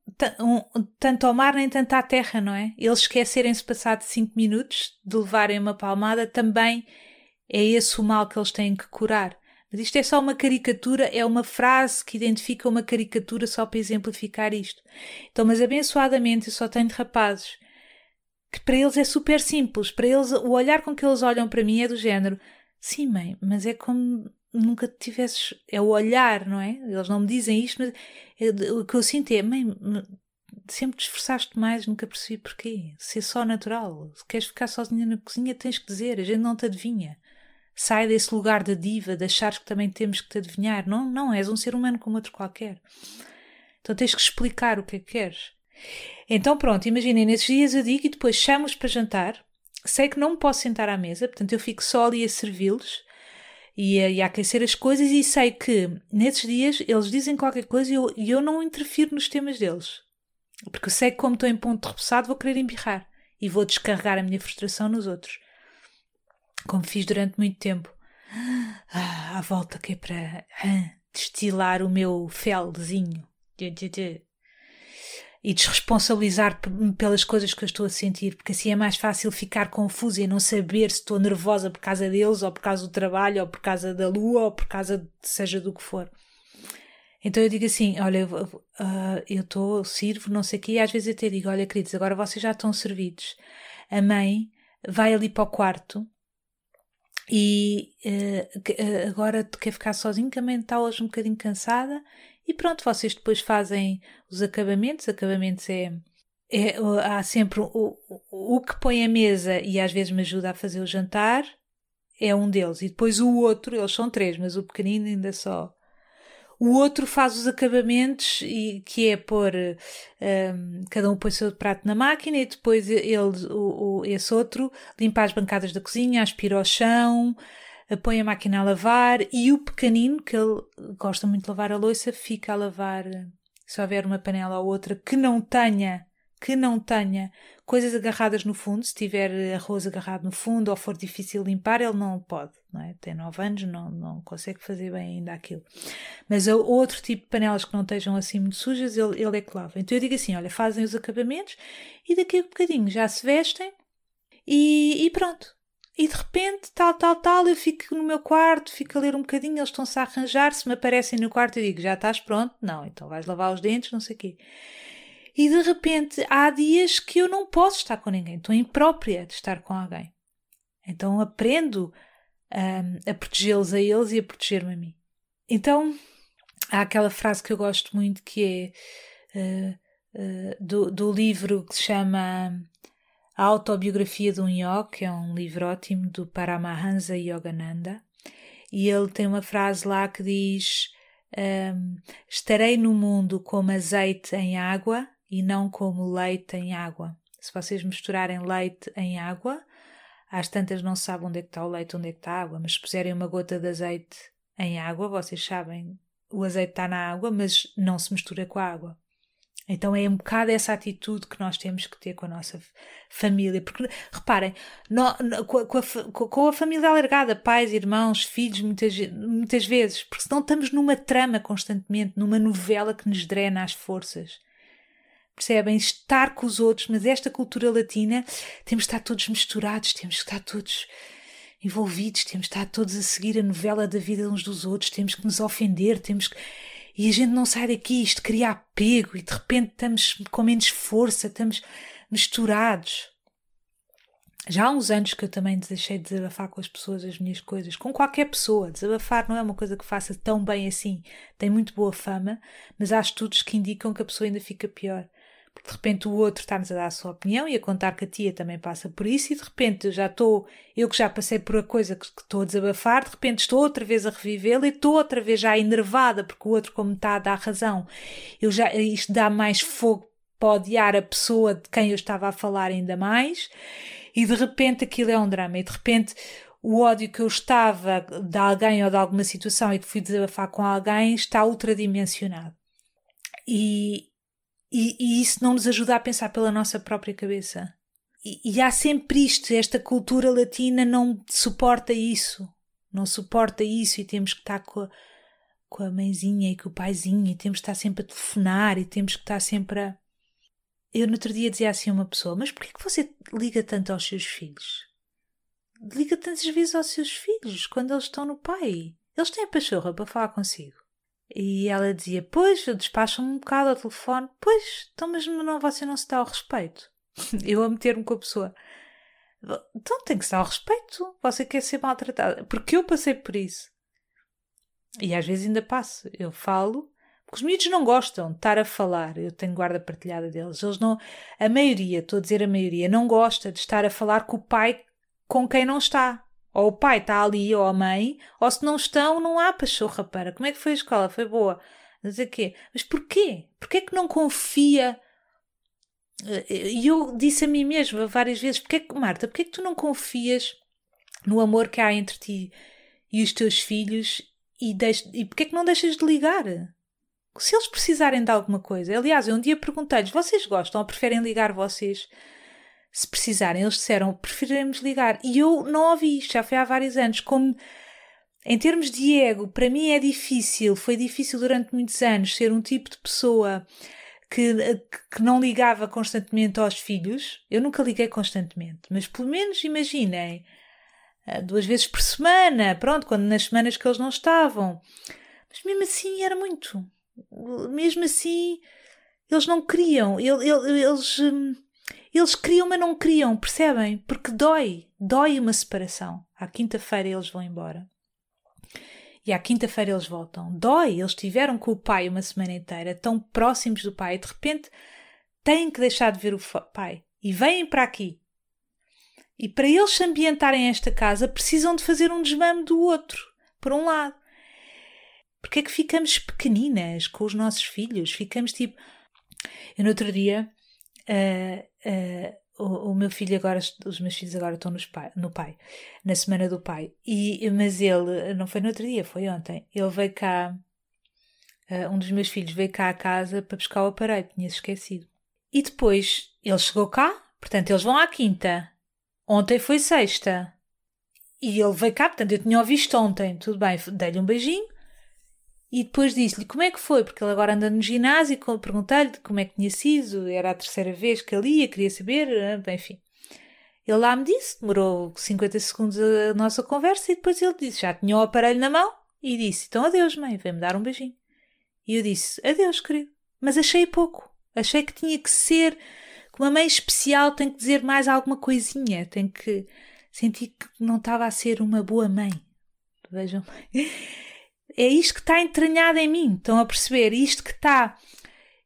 tanto ao mar nem tanto à terra, não é? Eles esquecerem-se passado cinco minutos de levarem uma palmada também é esse o mal que eles têm que curar. Mas isto é só uma caricatura, é uma frase que identifica uma caricatura só para exemplificar isto. Então, mas abençoadamente eu só tenho rapazes que para eles é super simples. Para eles, o olhar com que eles olham para mim é do género: sim, mãe, mas é como nunca tivesses. É o olhar, não é? Eles não me dizem isto, mas é, o que eu sinto é: mãe, sempre te esforçaste mais, nunca percebi porquê. Se é só natural. Se queres ficar sozinha na cozinha, tens que dizer, a gente não te adivinha. Sai desse lugar da diva, de achares que também temos que te adivinhar. Não, não, és um ser humano como outro qualquer. Então tens que explicar o que é que queres. Então pronto, imaginem, nesses dias eu digo e depois chamo-os para jantar. Sei que não me posso sentar à mesa, portanto eu fico só ali a servi-los e a, e a aquecer as coisas e sei que nesses dias eles dizem qualquer coisa e eu, e eu não interfiro nos temas deles. Porque eu sei que como estou em ponto de repousado vou querer embirrar e vou descarregar a minha frustração nos outros como fiz durante muito tempo. Ah, à volta que é para ah, destilar o meu felzinho e desresponsabilizar pelas coisas que eu estou a sentir, porque assim é mais fácil ficar confusa e não saber se estou nervosa por causa deles, ou por causa do trabalho, ou por causa da lua, ou por causa de seja do que for. Então eu digo assim: olha, eu estou, uh, sirvo, não sei o quê, e às vezes até digo: olha, queridos, agora vocês já estão servidos. A mãe vai ali para o quarto e uh, agora quer ficar sozinho, também está hoje um bocadinho cansada. E pronto, vocês depois fazem os acabamentos. Acabamentos é, é há sempre o, o, o que põe a mesa e às vezes me ajuda a fazer o jantar. É um deles. E depois o outro, eles são três, mas o pequenino ainda só o outro faz os acabamentos, e que é pôr. Um, cada um põe o seu prato na máquina e depois ele, o, o, esse outro, limpa as bancadas da cozinha, aspira o chão, põe a máquina a lavar e o pequenino, que ele gosta muito de lavar a louça, fica a lavar. Se houver uma panela ou outra que não tenha que não tenha coisas agarradas no fundo, se tiver arroz agarrado no fundo ou for difícil limpar, ele não pode, não é? Tem 9 anos, não, não consegue fazer bem ainda aquilo. Mas outro tipo de panelas que não estejam assim muito sujas, ele, ele é que lava. Então eu digo assim: olha, fazem os acabamentos e daqui a um bocadinho já se vestem e, e pronto. E de repente, tal, tal, tal, eu fico no meu quarto, fico a ler um bocadinho, eles estão-se a arranjar, se me aparecem no quarto, eu digo, já estás pronto? Não, então vais lavar os dentes, não sei o quê. E de repente há dias que eu não posso estar com ninguém, estou imprópria de estar com alguém. Então aprendo um, a protegê-los a eles e a proteger-me a mim. Então há aquela frase que eu gosto muito que é uh, uh, do, do livro que se chama A Autobiografia de um Yogi, que é um livro ótimo do Paramahansa Yogananda, e ele tem uma frase lá que diz: um, Estarei no mundo como azeite em água e não como leite em água. Se vocês misturarem leite em água, às tantas não sabem onde é que está o leite, onde é que está a água, mas se puserem uma gota de azeite em água, vocês sabem, o azeite está na água, mas não se mistura com a água. Então é um bocado essa atitude que nós temos que ter com a nossa família. Porque, reparem, no, no, com, a, com, a, família alargada, pais, irmãos, filhos, muitas, muitas vezes, porque senão estamos numa trama constantemente, numa novela que nos drena as forças percebem? Estar com os outros, mas esta cultura latina temos de estar todos misturados, temos que estar todos envolvidos, temos de estar todos a seguir a novela da vida uns dos outros, temos que nos ofender, temos que. E a gente não sai daqui, isto cria apego e de repente estamos com menos força, estamos misturados. Já há uns anos que eu também deixei de desabafar com as pessoas as minhas coisas, com qualquer pessoa. Desabafar não é uma coisa que faça tão bem assim. Tem muito boa fama, mas há estudos que indicam que a pessoa ainda fica pior. De repente o outro está-nos a dar a sua opinião e a contar que a tia também passa por isso, e de repente já estou, eu que já passei por a coisa que, que estou a desabafar, de repente estou outra vez a revivê-la e estou outra vez já enervada, porque o outro, como está dar razão, eu já, isto dá mais fogo para odiar a pessoa de quem eu estava a falar ainda mais, e de repente aquilo é um drama, e de repente o ódio que eu estava de alguém ou de alguma situação e que fui desabafar com alguém está ultradimensionado. E, e, e, isso não nos ajuda a pensar pela nossa própria cabeça. e, e há sempre isto, esta cultura latina não suporta isso, não suporta isso e temos que estar com a, com a mãezinha e com o paizinho e temos que estar sempre a telefonar e temos que estar sempre a... Eu no outro dia dizia assim a uma pessoa, mas porquê que você liga tanto aos seus filhos? Liga tantas vezes aos seus filhos quando eles estão no pai. Eles têm a pachorra para falar consigo. E ela dizia: Pois, eu despacho-me um bocado ao telefone. Pois, então, mas não, você não se dá ao respeito. eu a meter-me com a pessoa. Então tem que se dar ao respeito. Você quer ser maltratada. Porque eu passei por isso. E às vezes ainda passo. Eu falo. Porque os miúdos não gostam de estar a falar. Eu tenho guarda partilhada deles. Eles não. A maioria, estou a dizer a maioria, não gosta de estar a falar com o pai com quem não está. Ou o pai está ali, ou a mãe, ou se não estão, não há pachorra para. Como é que foi a escola? Foi boa. Não sei quê. Mas porquê? Porquê é que não confia? E eu disse a mim mesma várias vezes: porquê que, Marta, porquê é que tu não confias no amor que há entre ti e os teus filhos e, deix... e porquê é que não deixas de ligar? Se eles precisarem de alguma coisa. Aliás, eu um dia perguntei-lhes: vocês gostam ou preferem ligar vocês? Se precisarem, eles disseram preferiremos ligar. E eu não ouvi isto, já foi há vários anos. Como em termos de ego, para mim é difícil, foi difícil durante muitos anos ser um tipo de pessoa que, que não ligava constantemente aos filhos. Eu nunca liguei constantemente, mas pelo menos imaginem, eh, duas vezes por semana, pronto, quando nas semanas que eles não estavam. Mas mesmo assim era muito. Mesmo assim, eles não queriam, eles hum, eles queriam, mas não queriam, percebem? Porque dói, dói uma separação. À quinta-feira eles vão embora. E à quinta-feira eles voltam. Dói, eles estiveram com o pai uma semana inteira, tão próximos do pai, e de repente têm que deixar de ver o pai. E vêm para aqui. E para eles se ambientarem esta casa, precisam de fazer um desmame do outro, por um lado. Porque é que ficamos pequeninas com os nossos filhos? Ficamos tipo. Eu no outro dia Uh, o, o, meu filho agora, os meus filhos agora estão pai, no pai, na semana do pai. E, mas ele, não foi no outro dia, foi ontem. Ele veio cá, uh, um dos meus filhos veio cá à casa para buscar o aparelho, tinha esquecido. E depois ele chegou cá, portanto eles vão à quinta. Ontem foi sexta. E ele veio cá, portanto eu tinha o visto ontem, tudo bem, dei-lhe um beijinho. E depois disse-lhe como é que foi, porque ele agora anda no ginásio, perguntei-lhe como é que tinha sido, era a terceira vez que ele ia, queria saber, eh, enfim. Ele lá me disse, demorou 50 segundos a nossa conversa e depois ele disse, já tinha o aparelho na mão e disse, então adeus mãe, vem-me dar um beijinho. E eu disse, adeus querido, mas achei pouco, achei que tinha que ser, que uma mãe especial tem que dizer mais alguma coisinha, tem que sentir que não estava a ser uma boa mãe. Vejam é isto que está entranhado em mim. Estão a perceber? Isto que está.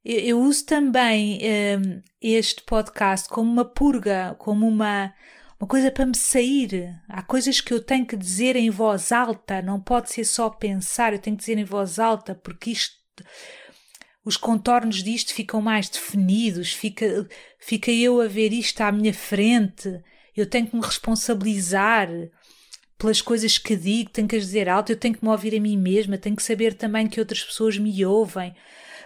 Eu, eu uso também um, este podcast como uma purga, como uma, uma coisa para me sair. Há coisas que eu tenho que dizer em voz alta, não pode ser só pensar, eu tenho que dizer em voz alta, porque isto. Os contornos disto ficam mais definidos, fica, fica eu a ver isto à minha frente, eu tenho que me responsabilizar pelas coisas que digo, tenho que as dizer alto, eu tenho que me ouvir a mim mesma, tenho que saber também que outras pessoas me ouvem.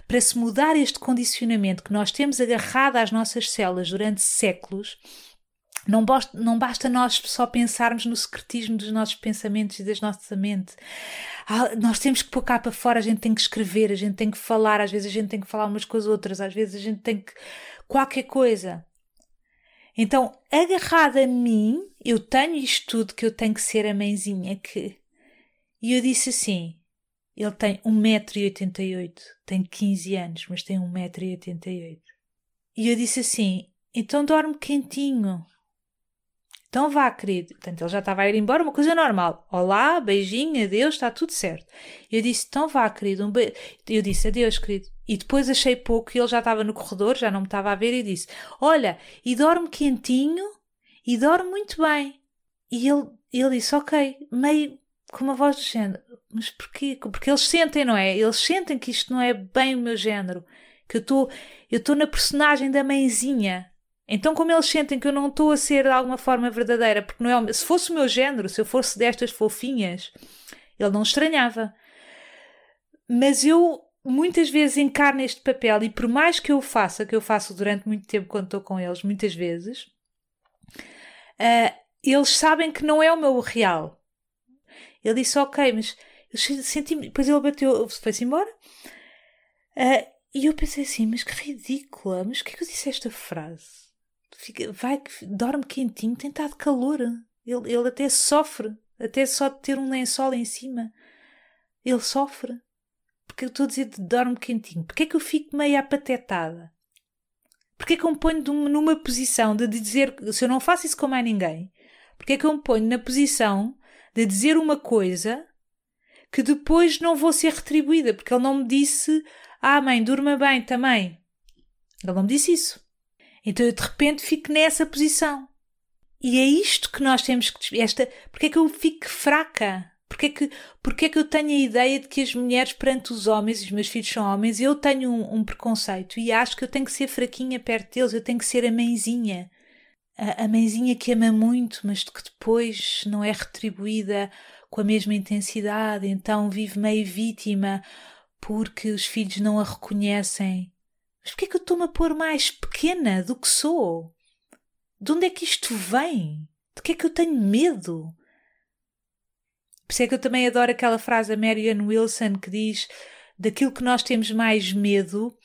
Para se mudar este condicionamento que nós temos agarrado às nossas células durante séculos, não basta, não basta nós só pensarmos no secretismo dos nossos pensamentos e das nossa mente. Ah, nós temos que pôr cá para fora, a gente tem que escrever, a gente tem que falar, às vezes a gente tem que falar umas com as outras, às vezes a gente tem que. qualquer coisa. Então, agarrada a mim, eu tenho isto tudo que eu tenho que ser a mãezinha que. E eu disse assim: ele tem 1,88m, tem 15 anos, mas tem 1,88m. E eu disse assim: então dorme quentinho. Então vá, querido. Portanto, ele já estava a ir embora, uma coisa normal. Olá, beijinho, adeus, está tudo certo. Eu disse: então vá, querido. Um. Eu disse: adeus, querido. E depois achei pouco e ele já estava no corredor, já não me estava a ver e disse: Olha, e dorme quentinho e dorme muito bem. E ele, ele disse: Ok, meio com uma voz do género. Mas porquê? Porque eles sentem, não é? Eles sentem que isto não é bem o meu género. Que eu estou eu na personagem da mãezinha. Então, como eles sentem que eu não estou a ser de alguma forma verdadeira, porque não é se fosse o meu género, se eu fosse destas fofinhas, ele não estranhava. Mas eu muitas vezes encarno este papel e por mais que eu faça, que eu faço durante muito tempo quando estou com eles, muitas vezes, uh, eles sabem que não é o meu real. Ele disse, ok, mas eu senti Depois ele bateu, foi-se embora. Uh, e eu pensei assim, mas que ridícula, mas o que é que eu disse esta frase? Fica, vai, dorme quentinho, tem estado calor. Ele, ele até sofre, até só de ter um lençol em cima. Ele sofre. Porque eu estou a dizer dorme quentinho. Porque é que eu fico meio apatetada? Porque é que eu me ponho numa posição de dizer, se eu não faço isso com mais ninguém, porque é que eu me ponho na posição de dizer uma coisa que depois não vou ser retribuída, porque ele não me disse, ah mãe, durma bem também. Ele não me disse isso. Então eu de repente fico nessa posição. E é isto que nós temos que. Esta, porque é que eu fico fraca? Porque é, que, porque é que eu tenho a ideia de que as mulheres perante os homens, e os meus filhos são homens, eu tenho um, um preconceito e acho que eu tenho que ser fraquinha perto deles, eu tenho que ser a mãezinha. A, a mãezinha que ama muito, mas que depois não é retribuída com a mesma intensidade, então vive meio vítima porque os filhos não a reconhecem. Mas porquê é que eu estou-me a pôr mais pequena do que sou? De onde é que isto vem? De que é que eu tenho medo? Por isso é que eu também adoro aquela frase da Marianne Wilson que diz: daquilo que nós temos mais medo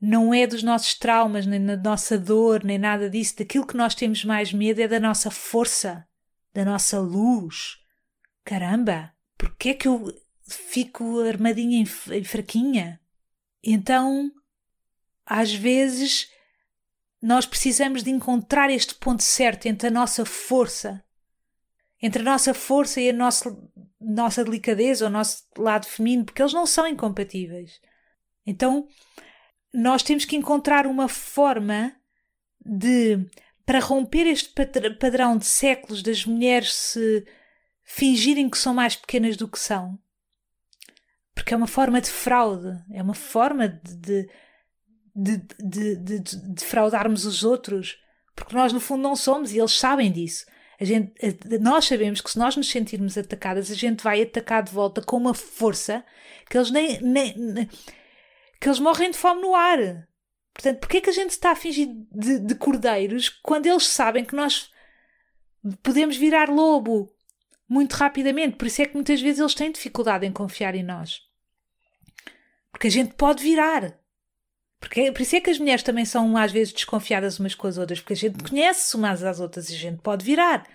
não é dos nossos traumas, nem da nossa dor, nem nada disso. Daquilo que nós temos mais medo é da nossa força, da nossa luz. Caramba, porquê é que eu fico armadinha e fraquinha? Então, às vezes, nós precisamos de encontrar este ponto certo entre a nossa força entre a nossa força e a nossa, nossa delicadeza, o nosso lado feminino, porque eles não são incompatíveis. Então, nós temos que encontrar uma forma de, para romper este padrão de séculos das mulheres se fingirem que são mais pequenas do que são. Porque é uma forma de fraude, é uma forma de, de, de, de, de fraudarmos os outros, porque nós no fundo não somos e eles sabem disso. Gente, nós sabemos que se nós nos sentirmos atacadas, a gente vai atacar de volta com uma força que eles nem, nem que eles morrem de fome no ar. Portanto, porquê é que a gente está a fingir de, de cordeiros quando eles sabem que nós podemos virar lobo muito rapidamente? Por isso é que muitas vezes eles têm dificuldade em confiar em nós. Porque a gente pode virar. Porque, por isso é que as mulheres também são às vezes desconfiadas umas com as outras, porque a gente conhece umas às outras e a gente pode virar.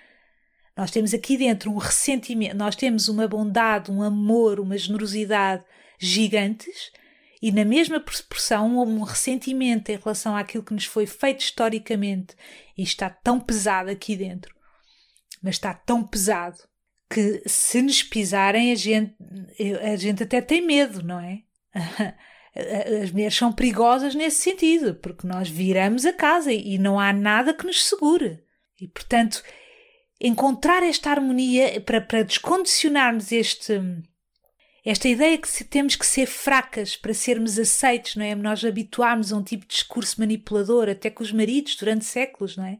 Nós temos aqui dentro um ressentimento, nós temos uma bondade, um amor, uma generosidade gigantes e na mesma proporção um ressentimento em relação àquilo que nos foi feito historicamente e está tão pesado aqui dentro. Mas está tão pesado que se nos pisarem a gente, a gente até tem medo, não é? as mulheres são perigosas nesse sentido, porque nós viramos a casa e não há nada que nos segure. E, portanto, encontrar esta harmonia para, para descondicionarmos este, esta ideia que temos que ser fracas para sermos aceitos, não é? Nós habituámos a um tipo de discurso manipulador, até com os maridos, durante séculos, não é?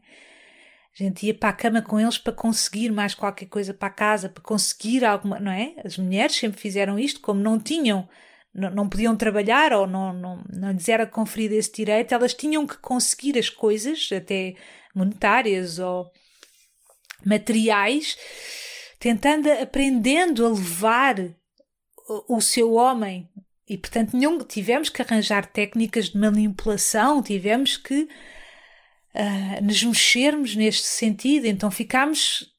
A gente ia para a cama com eles para conseguir mais qualquer coisa para a casa, para conseguir alguma, não é? As mulheres sempre fizeram isto, como não tinham não, não podiam trabalhar ou não, não, não lhes era conferido esse direito, elas tinham que conseguir as coisas, até monetárias ou materiais, tentando, aprendendo a levar o, o seu homem. E, portanto, nenhum, tivemos que arranjar técnicas de manipulação, tivemos que uh, nos mexermos neste sentido, então ficámos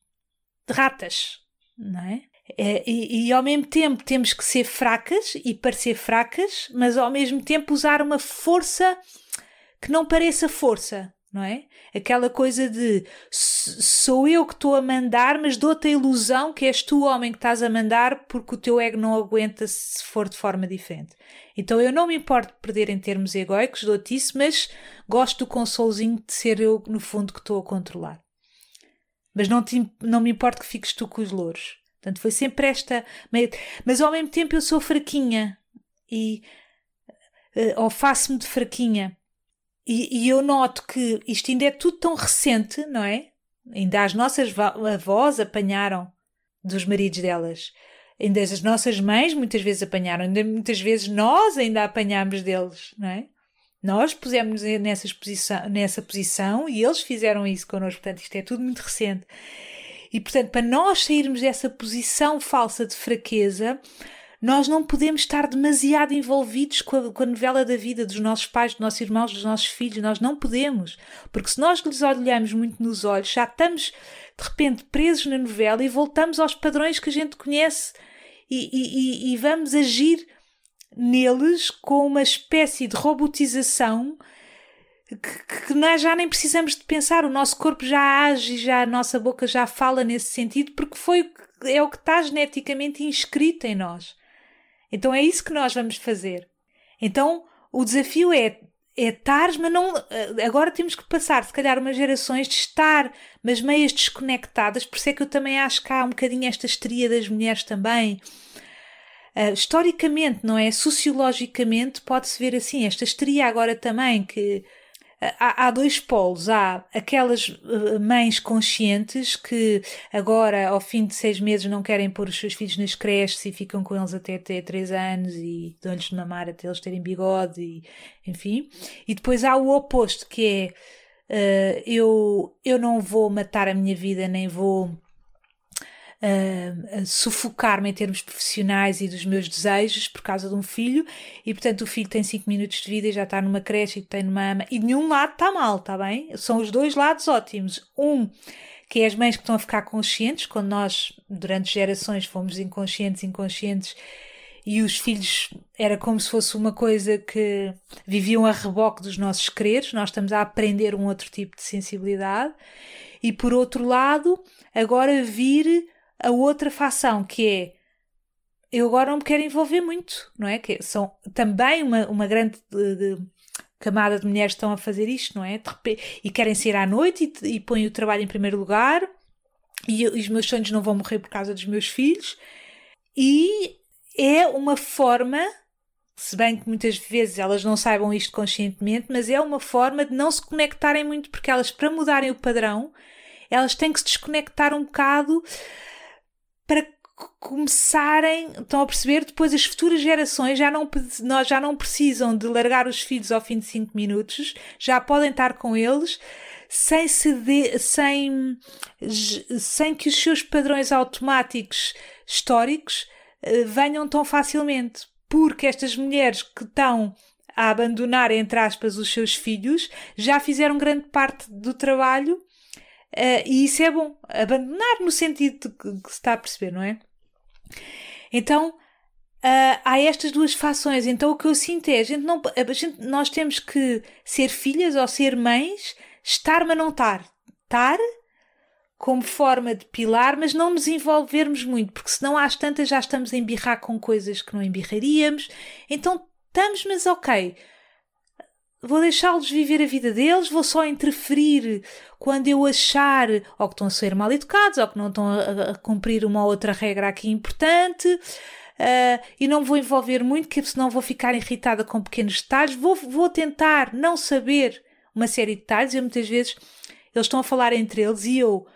ratas, não é? É, e, e, ao mesmo tempo temos que ser fracas e parecer fracas, mas ao mesmo tempo usar uma força que não pareça força, não é? Aquela coisa de sou eu que estou a mandar, mas dou-te a ilusão que és tu o homem que estás a mandar porque o teu ego não aguenta se for de forma diferente. Então eu não me importo de perder em termos egoicos, dou-te isso, mas gosto do consolozinho de ser eu, no fundo, que estou a controlar. Mas não, te, não me importo que fiques tu com os louros. Portanto, foi sempre esta. Mas ao mesmo tempo eu sou fraquinha e. Uh, ou faço-me de fraquinha. E, e, eu noto que isto ainda é tudo tão recente, não é? Ainda as nossas avós apanharam dos maridos delas. Ainda as nossas mães muitas vezes apanharam. Ainda muitas vezes nós ainda apanhamos deles, não é? Nós pusemos nessa posição, nessa posição e eles fizeram isso connosco. Portanto, isto é tudo muito recente. E, portanto, para nós sairmos dessa posição falsa de fraqueza, nós não podemos estar demasiado envolvidos com a, com a, novela da vida dos nossos pais, dos nossos irmãos, dos nossos filhos. Nós não podemos. Porque se nós lhes olhamos muito nos olhos, já estamos de repente presos na novela e voltamos aos padrões que a gente conhece e, e, e vamos agir neles com uma espécie de robotização que, que, nós já nem precisamos de pensar, o nosso corpo já age, já a nossa boca já fala nesse sentido, porque foi é o que está geneticamente inscrito em nós. Então é isso que nós vamos fazer. Então o desafio é é estar, mas não. Agora temos que passar, se calhar, umas gerações de estar, mas meias desconectadas. Por isso é que eu também acho que há um bocadinho esta histeria das mulheres também. Uh, historicamente, não é? Sociologicamente, pode-se ver assim, esta histeria agora também, que há, há, dois polos. Há aquelas uh, mães conscientes que agora, ao fim de seis meses, não querem pôr os seus filhos nas creches e ficam com eles até ter três anos e dão-lhes de mamar até eles terem bigode, e, enfim. E depois há o oposto, que é uh, eu, eu não vou matar a minha vida, nem vou uh, sufocar-me em termos profissionais e dos meus desejos por causa de um filho, e portanto o filho tem 5 minutos de vida e já está numa creche e tem numa ama, e nenhum lado está mal, está bem? São os dois lados ótimos. Um, que é as mães que estão a ficar conscientes, quando nós, durante gerações, fomos inconscientes, inconscientes, e os filhos era como se fosse uma coisa que viviam a reboque dos nossos quereres, nós estamos a aprender um outro tipo de sensibilidade, e por outro lado, agora vir a outra facção, que é eu agora não me quero envolver muito, não é? Que são também uma, uma grande de, de, camada de mulheres que estão a fazer isto, não é? E querem sair à noite e, e põem o trabalho em primeiro lugar e, e os meus sonhos não vão morrer por causa dos meus filhos. E é uma forma, se bem que muitas vezes elas não saibam isto conscientemente, mas é uma forma de não se conectarem muito, porque elas, para mudarem o padrão, elas têm que se desconectar um bocado para começarem, estão a perceber, depois as futuras gerações já não, já não precisam de largar os filhos ao fim de 5 minutos, já podem estar com eles sem, ceder, sem, sem que os seus padrões automáticos históricos eh, venham tão facilmente. Porque estas mulheres que estão a abandonar, entre aspas, os seus filhos já fizeram grande parte do trabalho Uh, e isso é bom. Abandonar no sentido que, que se está a perceber, não é? Então, uh, há estas duas fações. Então, o que eu sinto é: a gente não, a gente, nós temos que ser filhas ou ser mães, estar, mas não estar. Estar como forma de pilar, mas não nos envolvermos muito, porque senão às tantas já estamos a embirrar com coisas que não embirraríamos. Então, estamos, mas ok vou deixá-los viver a vida deles, vou só interferir quando eu achar ou que estão a ser mal educados ou que não estão a, cumprir uma outra regra aqui importante. Uh, e não vou envolver muito, porque senão vou ficar irritada com pequenos detalhes. Vou, vou tentar não saber uma série de detalhes. E muitas vezes eles estão a falar entre eles e eu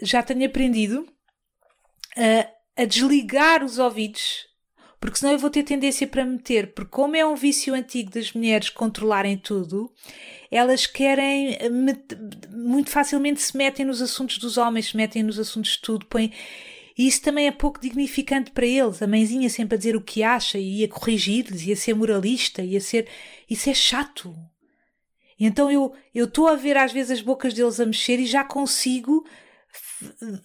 já tenho aprendido uh, a desligar os ouvidos porque senão eu vou ter tendência para meter, porque como é um vício antigo das mulheres controlarem tudo, elas querem muito facilmente se metem nos assuntos dos homens, se metem nos assuntos de tudo, põem e isso também é pouco dignificante para eles. A mãezinha sempre a dizer o que acha e a corrigir-lhes e a ser moralista e a ser. Isso é chato. Então eu estou a ver às vezes as bocas deles a mexer e já consigo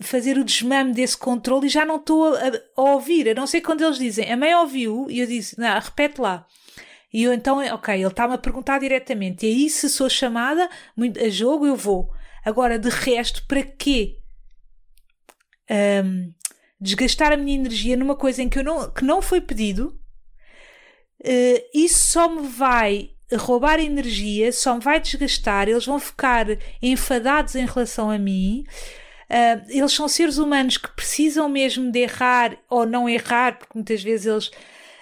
fazer o desmame desse controle e já não estou a, a, ouvir. A não ser quando eles dizem, a mãe ouviu, e eu disse, não, repete lá. E eu então, ok, ele está-me a perguntar diretamente. E aí, se sou chamada a jogo, eu vou. Agora, de resto, para quê? Um, desgastar a minha energia numa coisa em que, eu não, que não foi pedido, uh, isso só me vai roubar energia, só me vai desgastar, eles vão ficar enfadados em relação a mim. Uh, eles são seres humanos que precisam mesmo de errar ou não errar, porque muitas vezes eles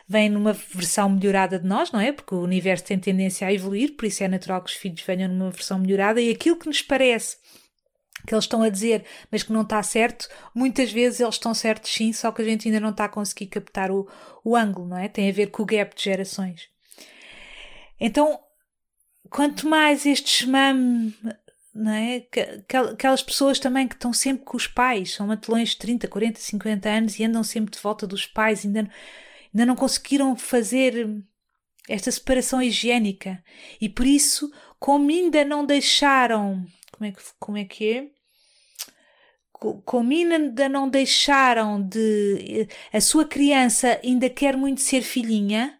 vêm numa versão melhorada de nós, não é? Porque o universo tem tendência a evoluir, por isso é natural que os filhos venham numa versão melhorada e aquilo que nos parece que eles estão a dizer, mas que não está certo, muitas vezes eles estão certos sim, só que a gente ainda não está a conseguir captar o, o ângulo, não é? Tem a ver com o gap de gerações. Então, quanto mais estes mam, não é? Aquelas pessoas também que estão sempre com os pais, são matelões de 30, 40, 50 anos e andam sempre de volta dos pais, ainda, ainda não conseguiram fazer esta separação higiênica. E por isso, como ainda não deixaram. Como é que, como é, que é? Como ainda não deixaram de. A sua criança ainda quer muito ser filhinha,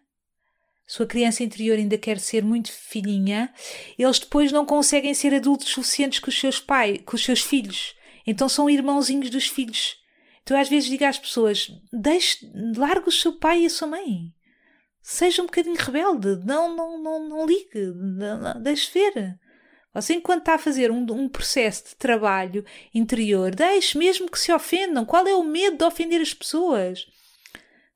sua criança interior ainda quer ser muito filhinha, eles depois não conseguem ser adultos suficientes com os seus pais, com os seus filhos. Então são irmãozinhos dos filhos. Então às vezes digo às pessoas: deixe, largue o seu pai e a sua mãe. Seja um bocadinho rebelde, não, não, não, não ligue, não, não, deixe ver. Você, enquanto está a fazer um, um processo de trabalho interior, deixe mesmo que se ofendam. Qual é o medo de ofender as pessoas?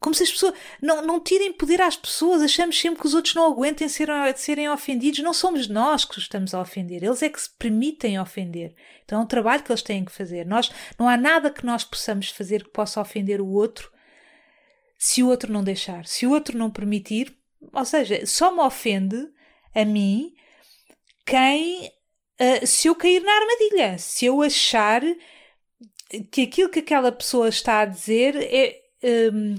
Como se as pessoas não, não tirem poder às pessoas, achamos sempre que os outros não aguentem ser, serem ofendidos. Não somos nós que os estamos a ofender, eles é que se permitem ofender. Então é um trabalho que eles têm que fazer. Nós, não há nada que nós possamos fazer que possa ofender o outro se o outro não deixar, se o outro não permitir. Ou seja, só me ofende a mim quem. Uh, se eu cair na armadilha, se eu achar que aquilo que aquela pessoa está a dizer é. Um,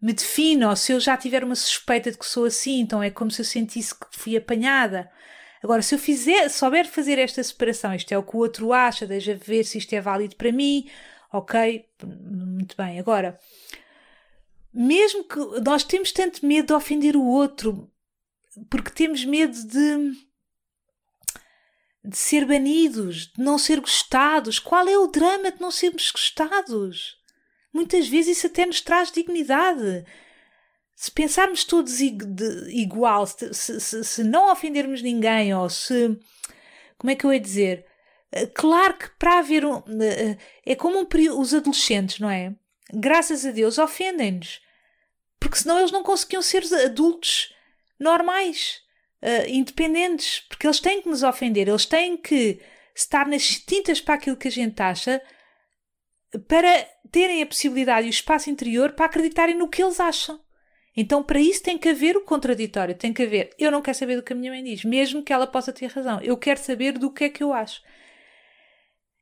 me define, ou se eu já tiver uma suspeita de que sou assim, então é como se eu sentisse que fui apanhada. Agora, se eu fizer, souber fazer esta separação, isto é o que o outro acha, deixa ver se isto é válido para mim, ok, muito bem. Agora, mesmo que nós temos tanto medo de ofender o outro, porque temos medo de, de ser banidos, de não ser gostados. Qual é o drama de não sermos gostados? Muitas vezes isso até nos traz dignidade. Se pensarmos todos igual, se, se, se não ofendermos ninguém, ou se. Como é que eu ia dizer? Eh, claro que para haver um. Eh, é como um, os adolescentes, não é? Graças a Deus ofendem-nos. Porque senão eles não conseguiam ser adultos normais, uh, independentes. Porque eles têm que nos ofender, eles têm que estar nas tintas para aquilo que a gente acha para terem a possibilidade e o espaço interior para acreditarem no que eles acham. Então, para isso tem que haver o contraditório, tem que haver. Eu não quero saber do que a minha mãe diz, mesmo que ela possa ter razão. Eu quero saber do que é que eu acho.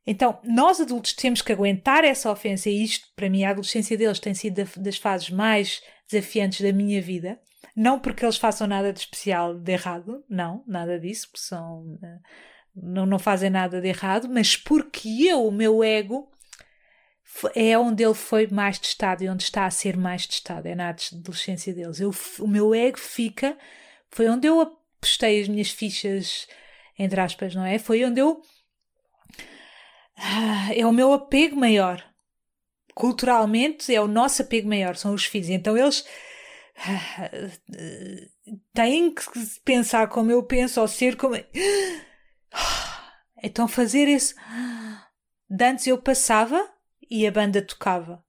Então, nós adultos temos que aguentar essa ofensa, e isto, para mim, a adolescência deles tem sido das fases mais desafiantes da minha vida. Não porque eles façam nada de especial de errado, não, nada disso, porque são, eh, não, não fazem nada de errado, mas porque eu, o meu ego, é onde ele foi mais testado e onde está a ser mais testado, é na adolescência deles. Eu, o meu ego fica, foi onde eu apostei as minhas fichas, entre aspas, não é? Foi onde eu. Ah, é o meu apego maior. Culturalmente é o nosso apego maior, são os filhos. Então eles ah, têm que pensar como eu penso, ou ser como. Então fazer esse. Dantes eu passava e a banda tocava.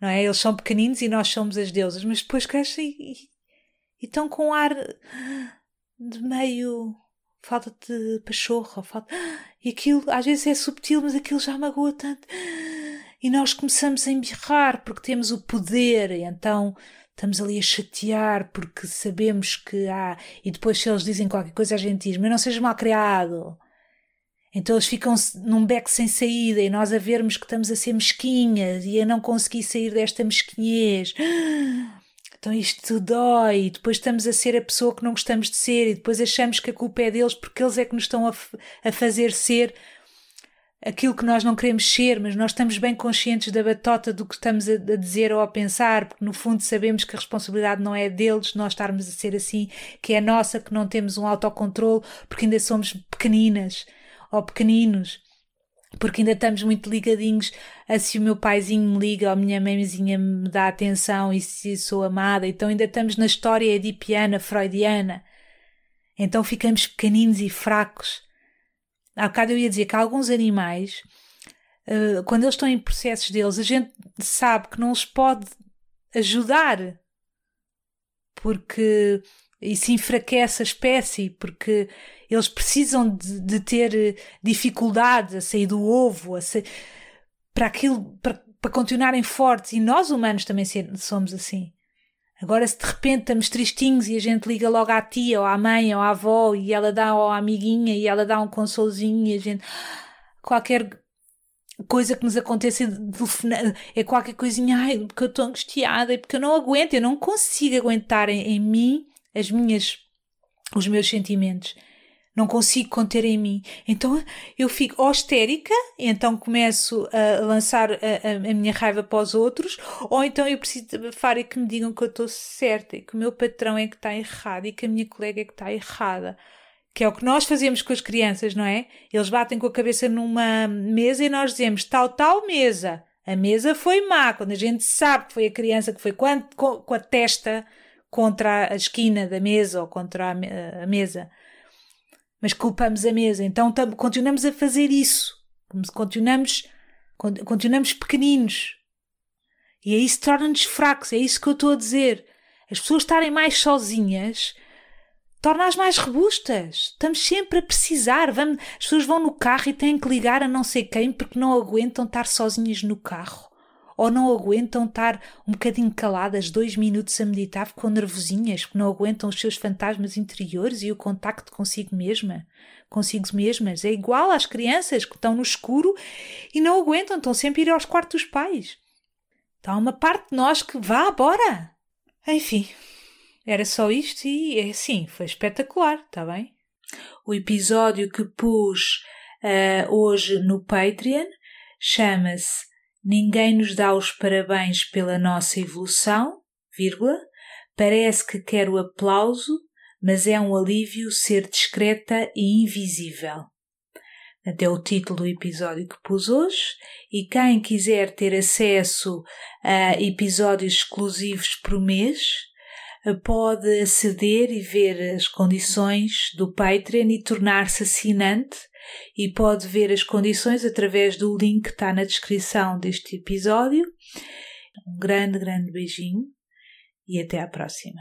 Não é? Eles são pequeninos e nós somos as deusas, mas depois crescem e, e, estão com ar de meio falta de pachorra, falta... e aquilo às vezes é subtil, mas aquilo já magoa tanto. E nós começamos a embirrar porque temos o poder, e então estamos ali a chatear porque sabemos que há. E depois, se eles dizem qualquer coisa, a gente diz: Mas não seja mal criado. Então eles ficam num beco sem saída e nós a vermos que estamos a ser mesquinhas e a não conseguir sair desta mesquinhez. Então isto dói, e depois estamos a ser a pessoa que não gostamos de ser e depois achamos que a culpa é deles porque eles é que nos estão a, a fazer ser aquilo que nós não queremos ser, mas nós estamos bem conscientes da batota do que estamos a, a, dizer ou a pensar, porque no fundo sabemos que a responsabilidade não é deles, nós estarmos a ser assim, que é nossa, que não temos um autocontrole, porque ainda somos pequeninas ou pequeninos, porque ainda estamos muito ligadinhos a se o meu paizinho me liga ou a minha mãezinha me dá atenção e se sou amada, então ainda estamos na história edipiana, freudiana. Então ficamos pequeninos e fracos. Há bocado eu ia dizer que alguns animais, uh, quando eles estão em processos deles, a gente sabe que não os pode ajudar porque isso enfraquece a espécie, porque eles precisam de, de ter eh, dificuldades a sair do ovo, para aquilo, para, para continuarem fortes. E nós humanos também somos assim. Agora, se de repente estamos tristinhos e a gente liga logo à tia ou à mãe ou à avó e ela dá ou à amiguinha e ela dá um consolzinho e a gente. qualquer coisa que nos aconteça é qualquer coisinha, ai, porque eu estou angustiada e porque eu não aguento, eu não consigo aguentar em, em mim as minhas, os meus sentimentos não consigo conter em mim. Então eu fico histérica, então começo a lançar a, a, a, minha raiva para os outros, ou então eu preciso abafar e que me digam que eu estou certa e que o meu patrão é que está errado e que a minha colega é que está errada. Que é o que nós fazemos com as crianças, não é? Eles batem com a cabeça numa mesa e nós dizemos tal, tal mesa. A mesa foi má. Quando a gente sabe que foi a criança que foi com a, com a testa contra a esquina da mesa ou contra a mesa mas culpamos a mesa. Então continuamos a fazer isso. Continuamos, continuamos pequeninos. E aí se torna-nos fracos. É isso que eu estou a dizer. As pessoas estarem mais sozinhas torna-as mais robustas. Estamos sempre a precisar. Vamos, as pessoas vão no carro e têm que ligar a não sei quem porque não aguentam estar sozinhas no carro ou não aguentam estar um bocadinho caladas dois minutos a meditar com nervosinhas, porque não aguentam os seus fantasmas interiores e o contacto consigo mesma, consigo mesmas. É igual às crianças que estão no escuro e não aguentam, estão sempre a ir aos quartos dos pais. Então há uma parte de nós que vá embora. Enfim, era só isto e é assim, foi espetacular, está bem? O episódio que pus uh, hoje no Patreon chama-se Ninguém nos dá os parabéns pela nossa evolução, vírgula. Parece que quer o aplauso, mas é um alívio ser discreta e invisível. Até o título do episódio que pus hoje. E quem quiser ter acesso a episódios exclusivos por mês, pode aceder e ver as condições do Patreon e tornar-se assinante e pode ver as condições através do link que está na descrição deste episódio. Um grande, grande beijinho e até à próxima.